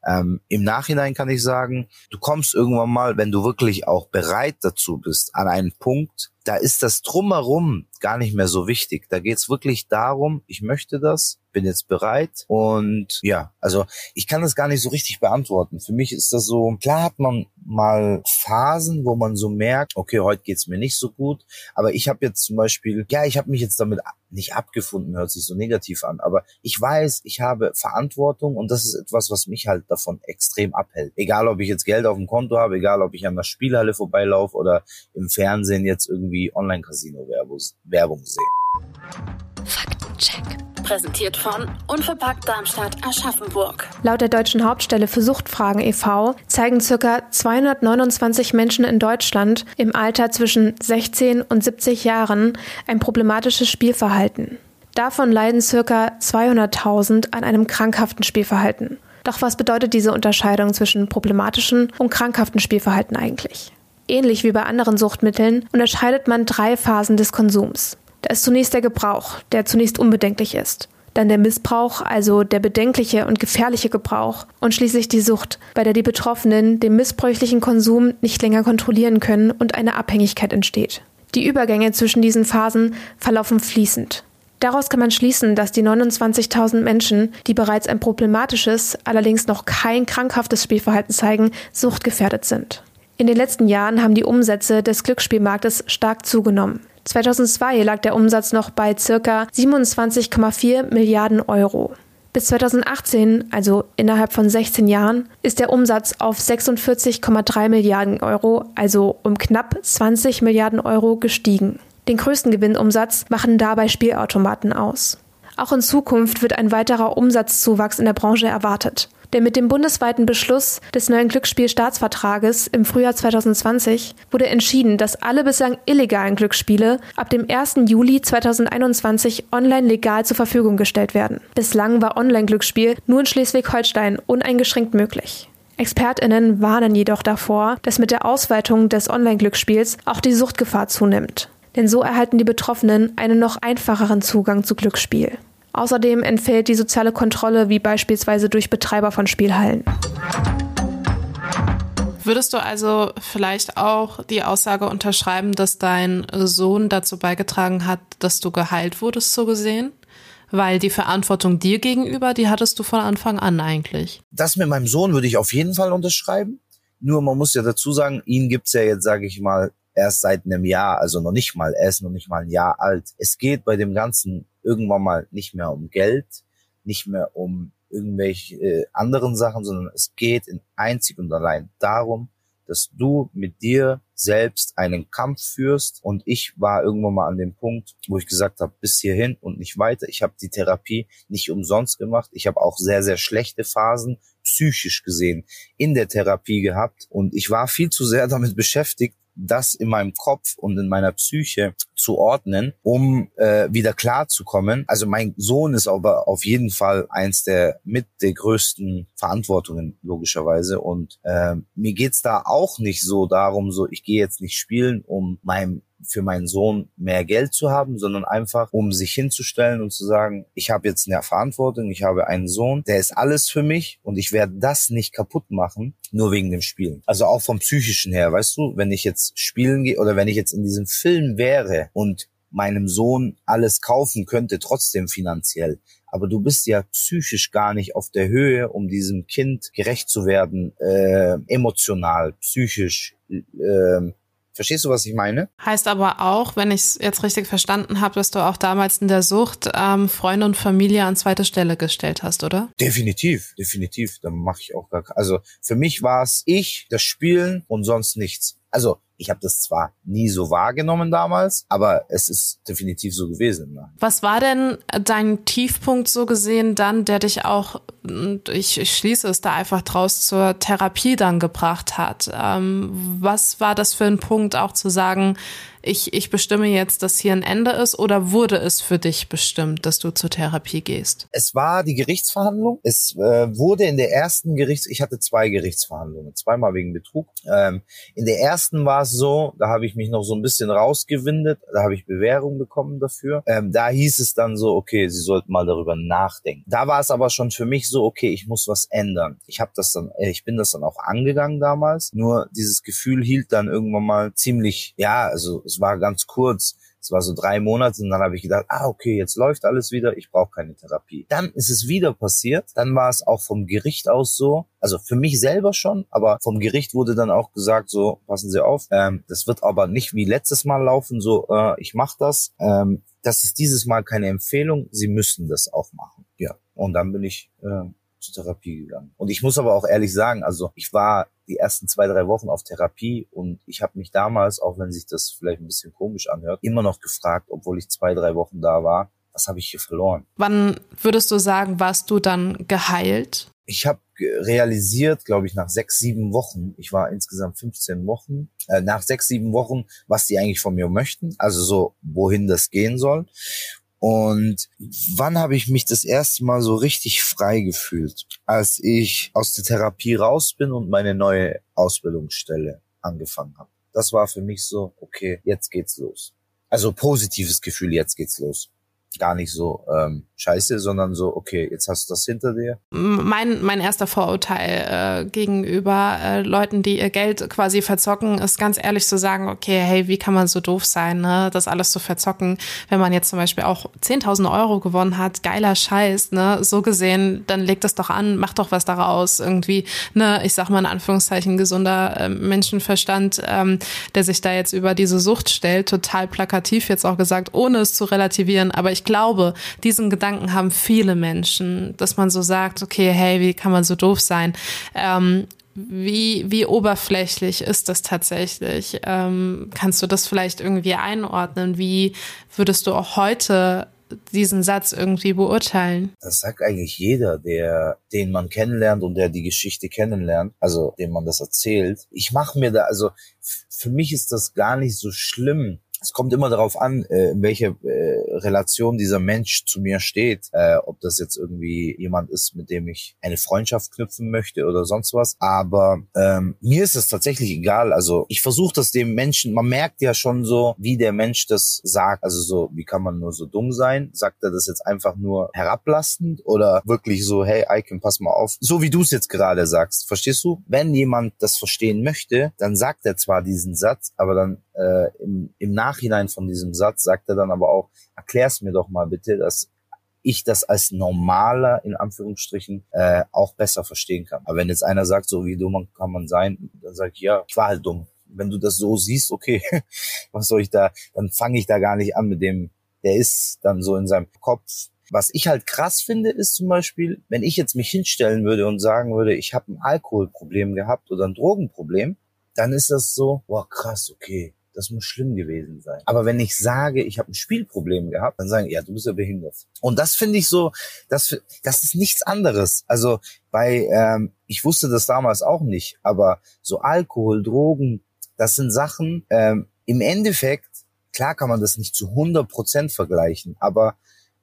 Ähm, Im Nachhinein kann ich sagen, du kommst irgendwann mal, wenn du wirklich auch bereit dazu bist, an einen Punkt, da ist das drumherum gar nicht mehr so wichtig. Da geht's wirklich darum, ich möchte das, bin jetzt bereit und ja, also ich kann das gar nicht so richtig beantworten. Für mich ist das so, klar hat man mal Phasen, wo man so merkt, okay, heute geht's mir nicht so gut, aber ich habe jetzt zum Beispiel, ja, ich habe mich jetzt damit nicht abgefunden, hört sich so negativ an, aber ich weiß, ich habe Verantwortung und das ist etwas, was mich halt davon extrem abhält. Egal, ob ich jetzt Geld auf dem Konto habe, egal, ob ich an der Spielhalle vorbeilaufe oder im Fernsehen jetzt irgendwie Online-Casino-Werbung sehe. Faktencheck präsentiert von Unverpackt Darmstadt Aschaffenburg. Laut der Deutschen Hauptstelle für Suchtfragen e.V. zeigen ca. 229 Menschen in Deutschland im Alter zwischen 16 und 70 Jahren ein problematisches Spielverhalten. Davon leiden ca. 200.000 an einem krankhaften Spielverhalten. Doch was bedeutet diese Unterscheidung zwischen problematischen und krankhaften Spielverhalten eigentlich? Ähnlich wie bei anderen Suchtmitteln unterscheidet man drei Phasen des Konsums. Da ist zunächst der Gebrauch, der zunächst unbedenklich ist. Dann der Missbrauch, also der bedenkliche und gefährliche Gebrauch. Und schließlich die Sucht, bei der die Betroffenen den missbräuchlichen Konsum nicht länger kontrollieren können und eine Abhängigkeit entsteht. Die Übergänge zwischen diesen Phasen verlaufen fließend. Daraus kann man schließen, dass die 29.000 Menschen, die bereits ein problematisches, allerdings noch kein krankhaftes Spielverhalten zeigen, suchtgefährdet sind. In den letzten Jahren haben die Umsätze des Glücksspielmarktes stark zugenommen. 2002 lag der Umsatz noch bei circa 27,4 Milliarden Euro. Bis 2018, also innerhalb von 16 Jahren, ist der Umsatz auf 46,3 Milliarden Euro, also um knapp 20 Milliarden Euro gestiegen. Den größten Gewinnumsatz machen dabei Spielautomaten aus. Auch in Zukunft wird ein weiterer Umsatzzuwachs in der Branche erwartet. Denn mit dem bundesweiten Beschluss des neuen Glücksspielstaatsvertrages im Frühjahr 2020 wurde entschieden, dass alle bislang illegalen Glücksspiele ab dem 1. Juli 2021 online legal zur Verfügung gestellt werden. Bislang war Online-Glücksspiel nur in Schleswig-Holstein uneingeschränkt möglich. ExpertInnen warnen jedoch davor, dass mit der Ausweitung des Online-Glücksspiels auch die Suchtgefahr zunimmt. Denn so erhalten die Betroffenen einen noch einfacheren Zugang zu Glücksspiel. Außerdem entfällt die soziale Kontrolle wie beispielsweise durch Betreiber von Spielhallen. Würdest du also vielleicht auch die Aussage unterschreiben, dass dein Sohn dazu beigetragen hat, dass du geheilt wurdest, so gesehen? Weil die Verantwortung dir gegenüber, die hattest du von Anfang an eigentlich. Das mit meinem Sohn würde ich auf jeden Fall unterschreiben. Nur man muss ja dazu sagen, ihn gibt's ja jetzt, sage ich mal, erst seit einem Jahr, also noch nicht mal, er ist noch nicht mal ein Jahr alt. Es geht bei dem Ganzen irgendwann mal nicht mehr um Geld, nicht mehr um irgendwelche äh, anderen Sachen, sondern es geht in einzig und allein darum, dass du mit dir selbst einen Kampf führst. Und ich war irgendwann mal an dem Punkt, wo ich gesagt habe, bis hierhin und nicht weiter. Ich habe die Therapie nicht umsonst gemacht. Ich habe auch sehr, sehr schlechte Phasen psychisch gesehen in der Therapie gehabt. Und ich war viel zu sehr damit beschäftigt, das in meinem Kopf und in meiner Psyche zu ordnen, um äh, wieder klar zu kommen. Also mein Sohn ist aber auf jeden Fall eins der mit der größten Verantwortungen logischerweise und äh, mir geht's da auch nicht so darum, so ich gehe jetzt nicht spielen, um meinem für meinen Sohn mehr Geld zu haben, sondern einfach, um sich hinzustellen und zu sagen, ich habe jetzt eine Verantwortung, ich habe einen Sohn, der ist alles für mich und ich werde das nicht kaputt machen, nur wegen dem Spielen. Also auch vom psychischen her, weißt du, wenn ich jetzt spielen gehe oder wenn ich jetzt in diesem Film wäre und meinem Sohn alles kaufen könnte, trotzdem finanziell. Aber du bist ja psychisch gar nicht auf der Höhe, um diesem Kind gerecht zu werden, äh, emotional, psychisch, äh, Verstehst du, was ich meine? Heißt aber auch, wenn ich es jetzt richtig verstanden habe, dass du auch damals in der Sucht ähm, Freunde und Familie an zweite Stelle gestellt hast, oder? Definitiv, definitiv. Da mache ich auch gar. Also für mich war es ich, das Spielen und sonst nichts. Also ich habe das zwar nie so wahrgenommen damals, aber es ist definitiv so gewesen. Was war denn dein Tiefpunkt so gesehen dann, der dich auch, ich, ich schließe es da einfach draus, zur Therapie dann gebracht hat? Ähm, was war das für ein Punkt auch zu sagen, ich, ich bestimme jetzt, dass hier ein Ende ist oder wurde es für dich bestimmt, dass du zur Therapie gehst? Es war die Gerichtsverhandlung. Es äh, wurde in der ersten Gerichts, ich hatte zwei Gerichtsverhandlungen, zweimal wegen Betrug. Ähm, in der ersten war es so, da habe ich mich noch so ein bisschen rausgewindet, da habe ich Bewährung bekommen dafür. Ähm, da hieß es dann so, okay, sie sollten mal darüber nachdenken. Da war es aber schon für mich so, okay, ich muss was ändern. Ich habe das dann, äh, ich bin das dann auch angegangen damals. Nur dieses Gefühl hielt dann irgendwann mal ziemlich, ja, also es war ganz kurz. Es war so drei Monate und dann habe ich gedacht, ah, okay, jetzt läuft alles wieder, ich brauche keine Therapie. Dann ist es wieder passiert. Dann war es auch vom Gericht aus so, also für mich selber schon, aber vom Gericht wurde dann auch gesagt, so, passen Sie auf, ähm, das wird aber nicht wie letztes Mal laufen, so, äh, ich mache das. Ähm, das ist dieses Mal keine Empfehlung, Sie müssen das auch machen. Ja, und dann bin ich äh, zur Therapie gegangen. Und ich muss aber auch ehrlich sagen, also ich war die ersten zwei, drei Wochen auf Therapie und ich habe mich damals, auch wenn sich das vielleicht ein bisschen komisch anhört, immer noch gefragt, obwohl ich zwei, drei Wochen da war, was habe ich hier verloren? Wann würdest du sagen, warst du dann geheilt? Ich habe realisiert, glaube ich, nach sechs, sieben Wochen, ich war insgesamt 15 Wochen, äh, nach sechs, sieben Wochen, was die eigentlich von mir möchten, also so, wohin das gehen soll. Und wann habe ich mich das erste Mal so richtig frei gefühlt? Als ich aus der Therapie raus bin und meine neue Ausbildungsstelle angefangen habe. Das war für mich so, okay, jetzt geht's los. Also positives Gefühl, jetzt geht's los gar nicht so ähm, scheiße, sondern so, okay, jetzt hast du das hinter dir. Mein, mein erster Vorurteil äh, gegenüber äh, Leuten, die ihr Geld quasi verzocken, ist ganz ehrlich zu sagen, okay, hey, wie kann man so doof sein, ne, das alles zu verzocken, wenn man jetzt zum Beispiel auch 10.000 Euro gewonnen hat, geiler Scheiß, ne, so gesehen, dann leg das doch an, mach doch was daraus, irgendwie, ne, ich sag mal in Anführungszeichen gesunder äh, Menschenverstand, ähm, der sich da jetzt über diese Sucht stellt, total plakativ jetzt auch gesagt, ohne es zu relativieren, aber ich ich glaube, diesen Gedanken haben viele Menschen, dass man so sagt, okay, hey, wie kann man so doof sein? Ähm, wie, wie oberflächlich ist das tatsächlich? Ähm, kannst du das vielleicht irgendwie einordnen? Wie würdest du auch heute diesen Satz irgendwie beurteilen? Das sagt eigentlich jeder, der, den man kennenlernt und der die Geschichte kennenlernt, also dem man das erzählt. Ich mache mir da, also für mich ist das gar nicht so schlimm, es kommt immer darauf an, äh, in welche äh, Relation dieser Mensch zu mir steht. Äh, ob das jetzt irgendwie jemand ist, mit dem ich eine Freundschaft knüpfen möchte oder sonst was. Aber ähm, mir ist es tatsächlich egal. Also ich versuche das dem Menschen, man merkt ja schon so, wie der Mensch das sagt. Also so, wie kann man nur so dumm sein? Sagt er das jetzt einfach nur herablassend oder wirklich so, hey Icon, pass mal auf. So wie du es jetzt gerade sagst. Verstehst du? Wenn jemand das verstehen möchte, dann sagt er zwar diesen Satz, aber dann äh, im, im Nachhinein von diesem Satz sagt er dann aber auch, erklär's mir doch mal bitte, dass ich das als normaler, in Anführungsstrichen, äh, auch besser verstehen kann. Aber wenn jetzt einer sagt, so wie dumm kann man sein, dann sage ich, ja, ich war halt dumm. Wenn du das so siehst, okay, was soll ich da, dann fange ich da gar nicht an mit dem, der ist dann so in seinem Kopf. Was ich halt krass finde, ist zum Beispiel, wenn ich jetzt mich hinstellen würde und sagen würde, ich habe ein Alkoholproblem gehabt oder ein Drogenproblem, dann ist das so, boah, krass, okay, das muss schlimm gewesen sein. Aber wenn ich sage, ich habe ein Spielproblem gehabt, dann sagen, ja, du bist ja behindert. Und das finde ich so, das, das ist nichts anderes. Also bei, ähm, ich wusste das damals auch nicht, aber so Alkohol, Drogen, das sind Sachen, ähm, im Endeffekt, klar kann man das nicht zu 100 Prozent vergleichen, aber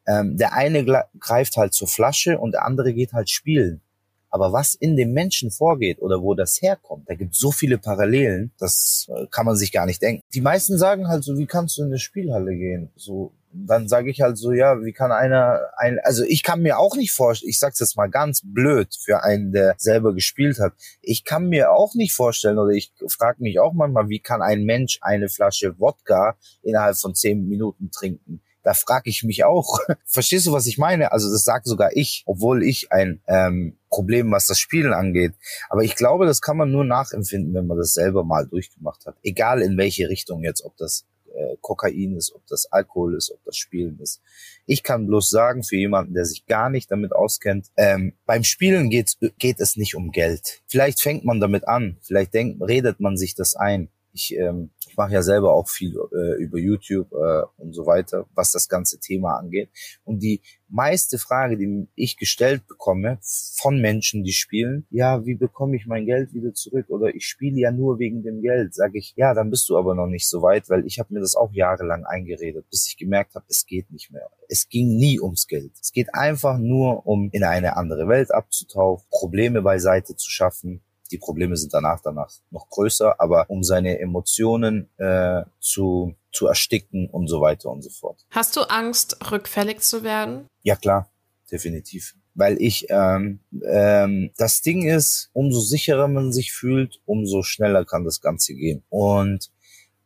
ähm, der eine greift halt zur Flasche und der andere geht halt spielen. Aber was in dem Menschen vorgeht oder wo das herkommt, da gibt so viele Parallelen, das äh, kann man sich gar nicht denken. Die meisten sagen halt so, wie kannst du in eine Spielhalle gehen? So, dann sage ich halt so, ja, wie kann einer, ein, also ich kann mir auch nicht vorstellen, ich sag's jetzt mal ganz blöd für einen, der selber gespielt hat, ich kann mir auch nicht vorstellen oder ich frage mich auch manchmal, wie kann ein Mensch eine Flasche Wodka innerhalb von zehn Minuten trinken? da frage ich mich auch, verstehst du, was ich meine? Also das sagt sogar ich, obwohl ich ein ähm, Problem, was das Spielen angeht. Aber ich glaube, das kann man nur nachempfinden, wenn man das selber mal durchgemacht hat. Egal in welche Richtung jetzt, ob das äh, Kokain ist, ob das Alkohol ist, ob das Spielen ist. Ich kann bloß sagen, für jemanden, der sich gar nicht damit auskennt, ähm, beim Spielen geht, geht es nicht um Geld. Vielleicht fängt man damit an, vielleicht denkt, redet man sich das ein. Ich, ähm, ich mache ja selber auch viel äh, über YouTube äh, und so weiter, was das ganze Thema angeht. Und die meiste Frage, die ich gestellt bekomme von Menschen, die spielen, ja, wie bekomme ich mein Geld wieder zurück? Oder ich spiele ja nur wegen dem Geld. Sage ich, ja, dann bist du aber noch nicht so weit, weil ich habe mir das auch jahrelang eingeredet, bis ich gemerkt habe, es geht nicht mehr. Es ging nie ums Geld. Es geht einfach nur um in eine andere Welt abzutauchen, Probleme beiseite zu schaffen, die Probleme sind danach danach noch größer, aber um seine Emotionen äh, zu zu ersticken und so weiter und so fort. Hast du Angst, rückfällig zu werden? Ja klar, definitiv. Weil ich ähm, ähm, das Ding ist, umso sicherer man sich fühlt, umso schneller kann das Ganze gehen. Und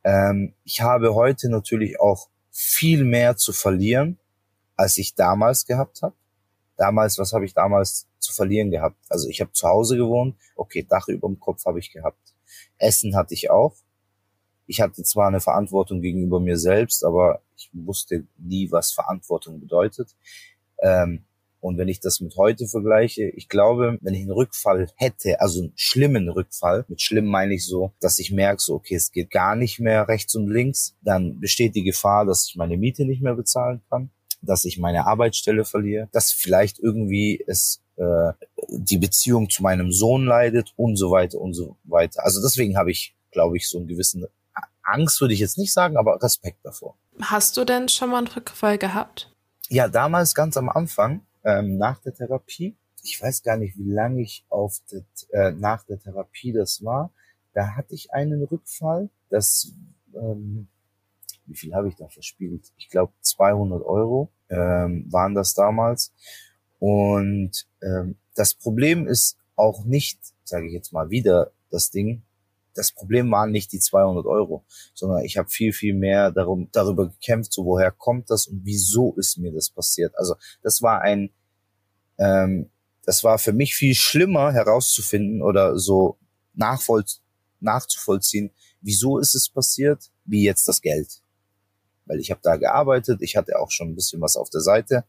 ähm, ich habe heute natürlich auch viel mehr zu verlieren, als ich damals gehabt habe. Damals, was habe ich damals zu verlieren gehabt? Also ich habe zu Hause gewohnt, okay, Dach über dem Kopf habe ich gehabt. Essen hatte ich auch. Ich hatte zwar eine Verantwortung gegenüber mir selbst, aber ich wusste nie, was Verantwortung bedeutet. Ähm, und wenn ich das mit heute vergleiche, ich glaube, wenn ich einen Rückfall hätte, also einen schlimmen Rückfall, mit schlimm meine ich so, dass ich merke, so, okay, es geht gar nicht mehr rechts und links, dann besteht die Gefahr, dass ich meine Miete nicht mehr bezahlen kann dass ich meine Arbeitsstelle verliere, dass vielleicht irgendwie es äh, die Beziehung zu meinem Sohn leidet und so weiter und so weiter. Also deswegen habe ich, glaube ich, so einen gewissen Angst würde ich jetzt nicht sagen, aber Respekt davor. Hast du denn schon mal einen Rückfall gehabt? Ja, damals ganz am Anfang, ähm, nach der Therapie. Ich weiß gar nicht, wie lange ich auf der, äh, nach der Therapie das war. Da hatte ich einen Rückfall. Das ähm, wie viel habe ich da verspielt? Ich glaube 200 Euro ähm, waren das damals. Und ähm, das Problem ist auch nicht, sage ich jetzt mal wieder, das Ding. Das Problem waren nicht die 200 Euro, sondern ich habe viel, viel mehr darum, darüber gekämpft, so woher kommt das und wieso ist mir das passiert. Also das war ein, ähm, das war für mich viel schlimmer herauszufinden oder so nachvoll, nachzuvollziehen, wieso ist es passiert, wie jetzt das Geld weil ich habe da gearbeitet, ich hatte auch schon ein bisschen was auf der Seite.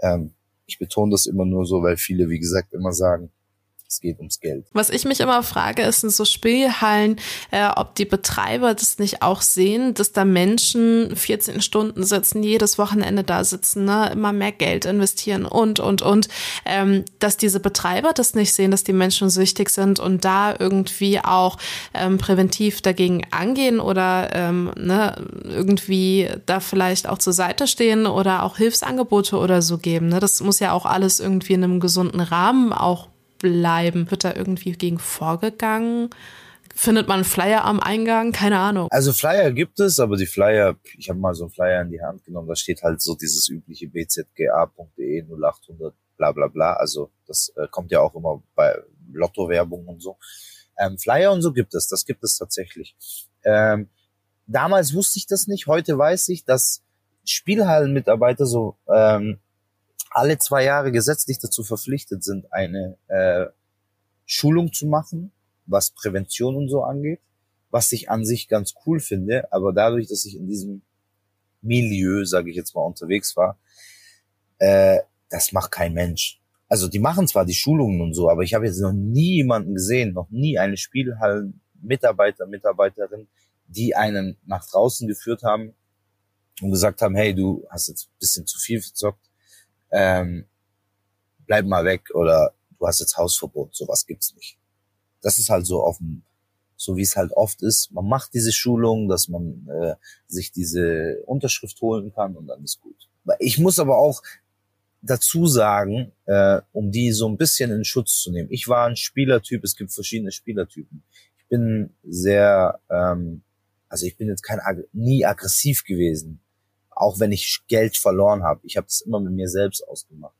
Ähm, ich betone das immer nur so, weil viele, wie gesagt, immer sagen, es geht ums Geld. Was ich mich immer frage, ist in so Spielhallen, äh, ob die Betreiber das nicht auch sehen, dass da Menschen 14 Stunden sitzen, jedes Wochenende da sitzen, ne, immer mehr Geld investieren und, und, und, ähm, dass diese Betreiber das nicht sehen, dass die Menschen süchtig sind und da irgendwie auch ähm, präventiv dagegen angehen oder ähm, ne, irgendwie da vielleicht auch zur Seite stehen oder auch Hilfsangebote oder so geben. Ne? Das muss ja auch alles irgendwie in einem gesunden Rahmen auch bleiben? Wird da irgendwie gegen vorgegangen? Findet man Flyer am Eingang? Keine Ahnung. Also Flyer gibt es, aber die Flyer, ich habe mal so einen Flyer in die Hand genommen, da steht halt so dieses übliche bzga.de 0800 bla bla bla. Also das äh, kommt ja auch immer bei Lotto-Werbung und so. Ähm, Flyer und so gibt es, das gibt es tatsächlich. Ähm, damals wusste ich das nicht, heute weiß ich, dass Spielhallenmitarbeiter so ähm, alle zwei Jahre gesetzlich dazu verpflichtet sind, eine äh, Schulung zu machen, was Prävention und so angeht, was ich an sich ganz cool finde, aber dadurch, dass ich in diesem Milieu, sage ich jetzt mal, unterwegs war, äh, das macht kein Mensch. Also die machen zwar die Schulungen und so, aber ich habe jetzt noch nie jemanden gesehen, noch nie eine Spielhallen-Mitarbeiter, Mitarbeiterin, die einen nach draußen geführt haben und gesagt haben, hey, du hast jetzt ein bisschen zu viel verzockt, ähm, bleib mal weg oder du hast jetzt Hausverbot, sowas gibt's nicht. Das ist halt so dem, so wie es halt oft ist. Man macht diese Schulung, dass man äh, sich diese Unterschrift holen kann und dann ist gut. Ich muss aber auch dazu sagen, äh, um die so ein bisschen in Schutz zu nehmen. Ich war ein Spielertyp, es gibt verschiedene Spielertypen. Ich bin sehr, ähm, also ich bin jetzt kein nie aggressiv gewesen auch wenn ich Geld verloren habe. Ich habe das immer mit mir selbst ausgemacht.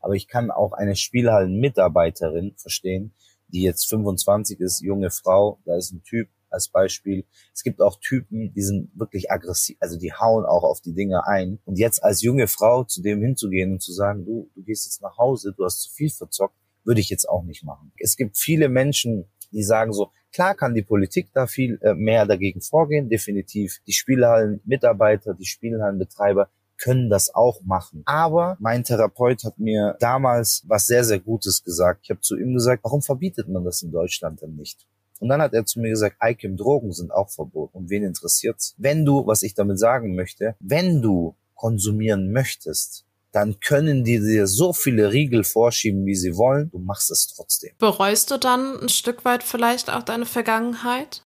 Aber ich kann auch eine Spielhallen-Mitarbeiterin verstehen, die jetzt 25 ist, junge Frau, da ist ein Typ als Beispiel. Es gibt auch Typen, die sind wirklich aggressiv, also die hauen auch auf die Dinge ein. Und jetzt als junge Frau zu dem hinzugehen und zu sagen, du, du gehst jetzt nach Hause, du hast zu viel verzockt, würde ich jetzt auch nicht machen. Es gibt viele Menschen, die sagen so, klar kann die Politik da viel äh, mehr dagegen vorgehen, definitiv. Die Spielhallenmitarbeiter, die Spielhallenbetreiber können das auch machen. Aber mein Therapeut hat mir damals was sehr, sehr Gutes gesagt. Ich habe zu ihm gesagt, warum verbietet man das in Deutschland denn nicht? Und dann hat er zu mir gesagt, Eikem, Drogen sind auch verboten. Und wen interessiert's? Wenn du, was ich damit sagen möchte, wenn du konsumieren möchtest, dann können die dir so viele Riegel vorschieben, wie sie wollen. Du machst es trotzdem. Bereust du dann ein Stück weit vielleicht auch deine Vergangenheit?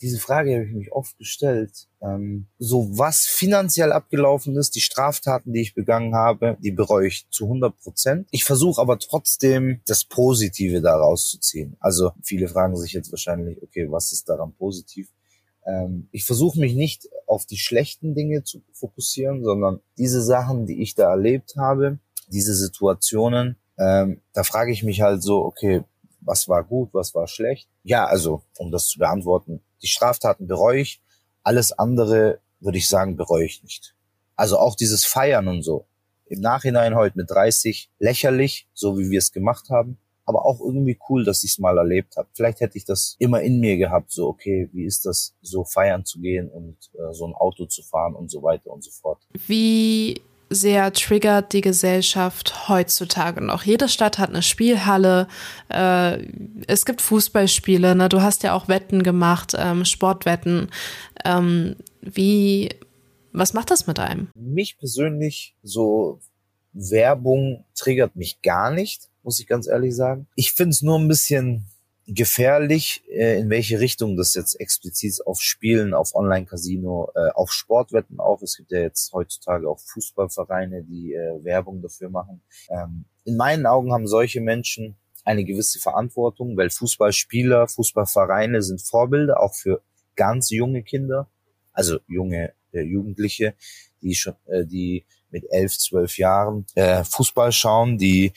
Diese Frage habe ich mich oft gestellt. Ähm, so was finanziell abgelaufen ist, die Straftaten, die ich begangen habe, die bereue ich zu 100 Prozent. Ich versuche aber trotzdem das Positive daraus zu ziehen. Also viele fragen sich jetzt wahrscheinlich, okay, was ist daran positiv? Ähm, ich versuche mich nicht auf die schlechten Dinge zu fokussieren, sondern diese Sachen, die ich da erlebt habe, diese Situationen, ähm, da frage ich mich halt so, okay, was war gut, was war schlecht? Ja, also, um das zu beantworten, die Straftaten bereue ich, alles andere würde ich sagen, bereue ich nicht. Also auch dieses Feiern und so. Im Nachhinein heute mit 30 lächerlich, so wie wir es gemacht haben aber auch irgendwie cool, dass ich es mal erlebt habe. Vielleicht hätte ich das immer in mir gehabt, so okay, wie ist das, so feiern zu gehen und äh, so ein Auto zu fahren und so weiter und so fort. Wie sehr triggert die Gesellschaft heutzutage noch. Jede Stadt hat eine Spielhalle, äh, es gibt Fußballspiele, ne? du hast ja auch Wetten gemacht, ähm, Sportwetten. Ähm, wie, was macht das mit einem? Mich persönlich, so Werbung triggert mich gar nicht muss ich ganz ehrlich sagen. Ich finde es nur ein bisschen gefährlich, äh, in welche Richtung das jetzt explizit auf Spielen, auf Online-Casino, äh, auf Sportwetten auch. Es gibt ja jetzt heutzutage auch Fußballvereine, die äh, Werbung dafür machen. Ähm, in meinen Augen haben solche Menschen eine gewisse Verantwortung, weil Fußballspieler, Fußballvereine sind Vorbilder auch für ganz junge Kinder, also junge Jugendliche, die schon, die mit elf, zwölf Jahren äh, Fußball schauen, die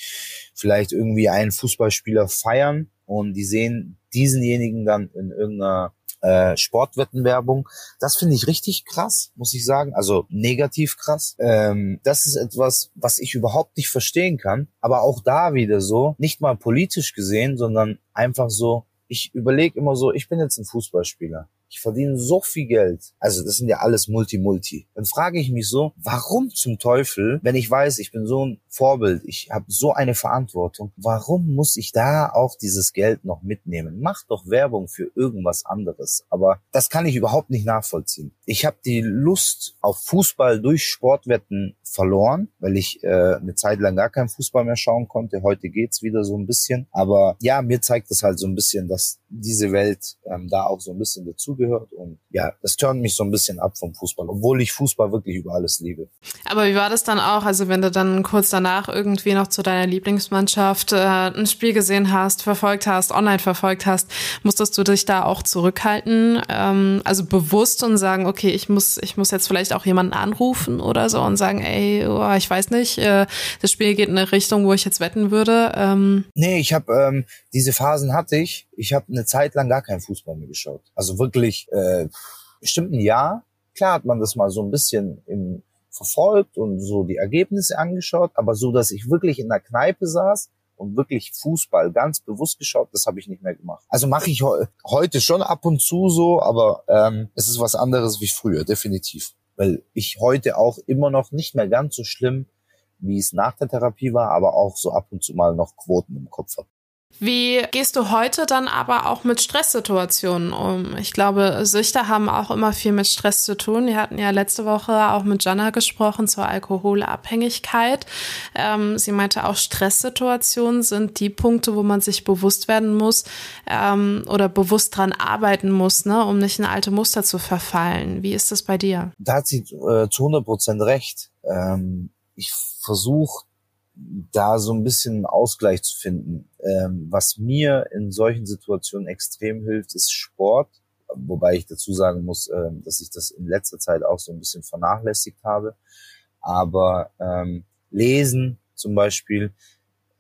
vielleicht irgendwie einen Fußballspieler feiern und die sehen diesenjenigen dann in irgendeiner äh, Sportwettenwerbung. Das finde ich richtig krass, muss ich sagen. Also negativ krass. Ähm, das ist etwas, was ich überhaupt nicht verstehen kann. Aber auch da wieder so, nicht mal politisch gesehen, sondern einfach so, ich überlege immer so, ich bin jetzt ein Fußballspieler. Ich verdiene so viel Geld. Also das sind ja alles Multi-Multi. Dann frage ich mich so, warum zum Teufel, wenn ich weiß, ich bin so ein Vorbild, ich habe so eine Verantwortung, warum muss ich da auch dieses Geld noch mitnehmen? Mach doch Werbung für irgendwas anderes. Aber das kann ich überhaupt nicht nachvollziehen. Ich habe die Lust auf Fußball durch Sportwetten verloren, weil ich äh, eine Zeit lang gar keinen Fußball mehr schauen konnte. Heute geht's wieder so ein bisschen. Aber ja, mir zeigt es halt so ein bisschen, dass diese Welt ähm, da auch so ein bisschen dazugehört. Und ja, das turnt mich so ein bisschen ab vom Fußball, obwohl ich Fußball wirklich über alles liebe. Aber wie war das dann auch? Also wenn du dann kurz danach irgendwie noch zu deiner Lieblingsmannschaft äh, ein Spiel gesehen hast, verfolgt hast, online verfolgt hast, musstest du dich da auch zurückhalten? Ähm, also bewusst und sagen, okay, ich muss, ich muss jetzt vielleicht auch jemanden anrufen oder so und sagen, ey, oh, ich weiß nicht, äh, das Spiel geht in eine Richtung, wo ich jetzt wetten würde. Ähm. Nee, ich habe ähm, diese Phasen hatte ich. Ich habe eine Zeit lang gar keinen Fußball mehr geschaut. Also wirklich äh, bestimmt ein Jahr. Klar hat man das mal so ein bisschen im, verfolgt und so die Ergebnisse angeschaut, aber so, dass ich wirklich in der Kneipe saß und wirklich Fußball ganz bewusst geschaut, das habe ich nicht mehr gemacht. Also mache ich he heute schon ab und zu so, aber ähm, es ist was anderes wie früher, definitiv. Weil ich heute auch immer noch nicht mehr ganz so schlimm, wie es nach der Therapie war, aber auch so ab und zu mal noch Quoten im Kopf habe. Wie gehst du heute dann aber auch mit Stresssituationen um? Ich glaube, Süchter haben auch immer viel mit Stress zu tun. Wir hatten ja letzte Woche auch mit Jana gesprochen zur Alkoholabhängigkeit. Ähm, sie meinte auch, Stresssituationen sind die Punkte, wo man sich bewusst werden muss ähm, oder bewusst dran arbeiten muss, ne, um nicht in alte Muster zu verfallen. Wie ist das bei dir? Da hat sie äh, zu 100 Prozent recht. Ähm, ich versuche da so ein bisschen einen Ausgleich zu finden. Ähm, was mir in solchen Situationen extrem hilft, ist Sport. Wobei ich dazu sagen muss, ähm, dass ich das in letzter Zeit auch so ein bisschen vernachlässigt habe. Aber ähm, Lesen zum Beispiel,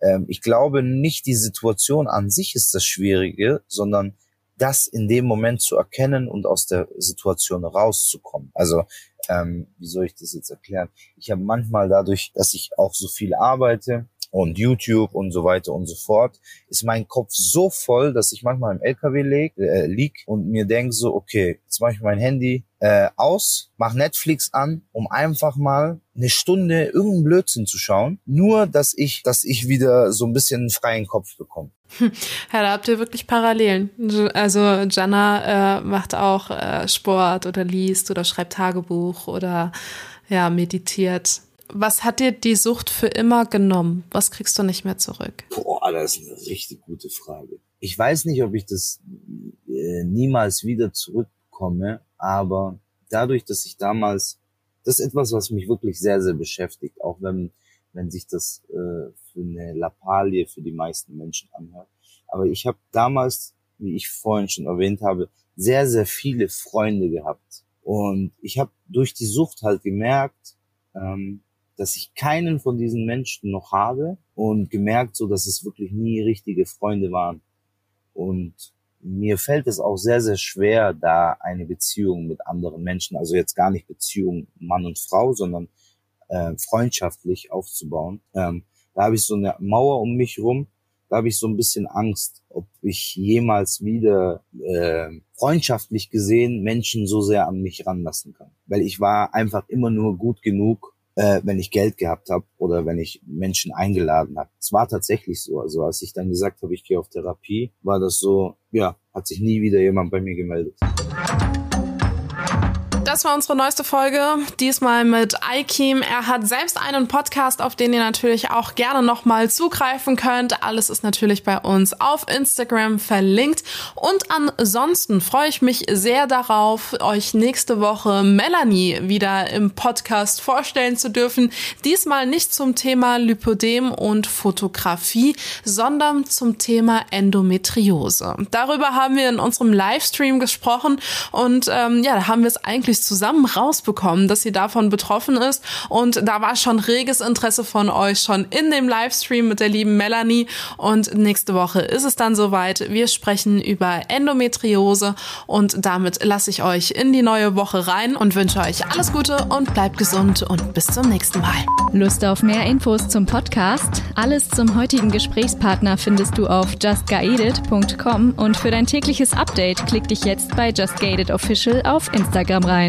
ähm, ich glaube nicht die Situation an sich ist das Schwierige, sondern das in dem Moment zu erkennen und aus der Situation rauszukommen. Also ähm, wie soll ich das jetzt erklären? Ich habe manchmal dadurch, dass ich auch so viel arbeite und YouTube und so weiter und so fort, ist mein Kopf so voll, dass ich manchmal im LKW leg, äh, lieg und mir denke so, okay, jetzt mache ich mein Handy äh, aus, mach Netflix an, um einfach mal eine Stunde irgendeinen Blödsinn zu schauen, nur dass ich, dass ich wieder so ein bisschen einen freien Kopf bekomme. Ja, da habt ihr wirklich Parallelen. Also Jana äh, macht auch äh, Sport oder liest oder schreibt Tagebuch oder ja, meditiert. Was hat dir die Sucht für immer genommen? Was kriegst du nicht mehr zurück? Boah, das ist eine richtig gute Frage. Ich weiß nicht, ob ich das äh, niemals wieder zurückkomme, aber dadurch, dass ich damals, das ist etwas, was mich wirklich sehr, sehr beschäftigt, auch wenn, wenn sich das äh, eine Lappalie für die meisten Menschen anhört. Aber ich habe damals, wie ich vorhin schon erwähnt habe, sehr, sehr viele Freunde gehabt. Und ich habe durch die Sucht halt gemerkt, ähm, dass ich keinen von diesen Menschen noch habe und gemerkt so, dass es wirklich nie richtige Freunde waren. Und mir fällt es auch sehr, sehr schwer, da eine Beziehung mit anderen Menschen, also jetzt gar nicht Beziehung Mann und Frau, sondern äh, freundschaftlich aufzubauen. Ähm, da habe ich so eine Mauer um mich rum. Da habe ich so ein bisschen Angst, ob ich jemals wieder äh, freundschaftlich gesehen Menschen so sehr an mich ranlassen kann. Weil ich war einfach immer nur gut genug, äh, wenn ich Geld gehabt habe oder wenn ich Menschen eingeladen habe. Es war tatsächlich so. Also als ich dann gesagt habe, ich gehe auf Therapie, war das so, ja, hat sich nie wieder jemand bei mir gemeldet. Das war unsere neueste Folge. Diesmal mit Ikim. Er hat selbst einen Podcast, auf den ihr natürlich auch gerne nochmal zugreifen könnt. Alles ist natürlich bei uns auf Instagram verlinkt. Und ansonsten freue ich mich sehr darauf, euch nächste Woche Melanie wieder im Podcast vorstellen zu dürfen. Diesmal nicht zum Thema Lipödem und Fotografie, sondern zum Thema Endometriose. Darüber haben wir in unserem Livestream gesprochen und ähm, ja, da haben wir es eigentlich endlich zusammen rausbekommen, dass sie davon betroffen ist. Und da war schon reges Interesse von euch schon in dem Livestream mit der lieben Melanie. Und nächste Woche ist es dann soweit. Wir sprechen über Endometriose und damit lasse ich euch in die neue Woche rein und wünsche euch alles Gute und bleibt gesund und bis zum nächsten Mal. Lust auf mehr Infos zum Podcast? Alles zum heutigen Gesprächspartner findest du auf justguided.com und für dein tägliches Update klick dich jetzt bei Just Gated Official auf Instagram rein.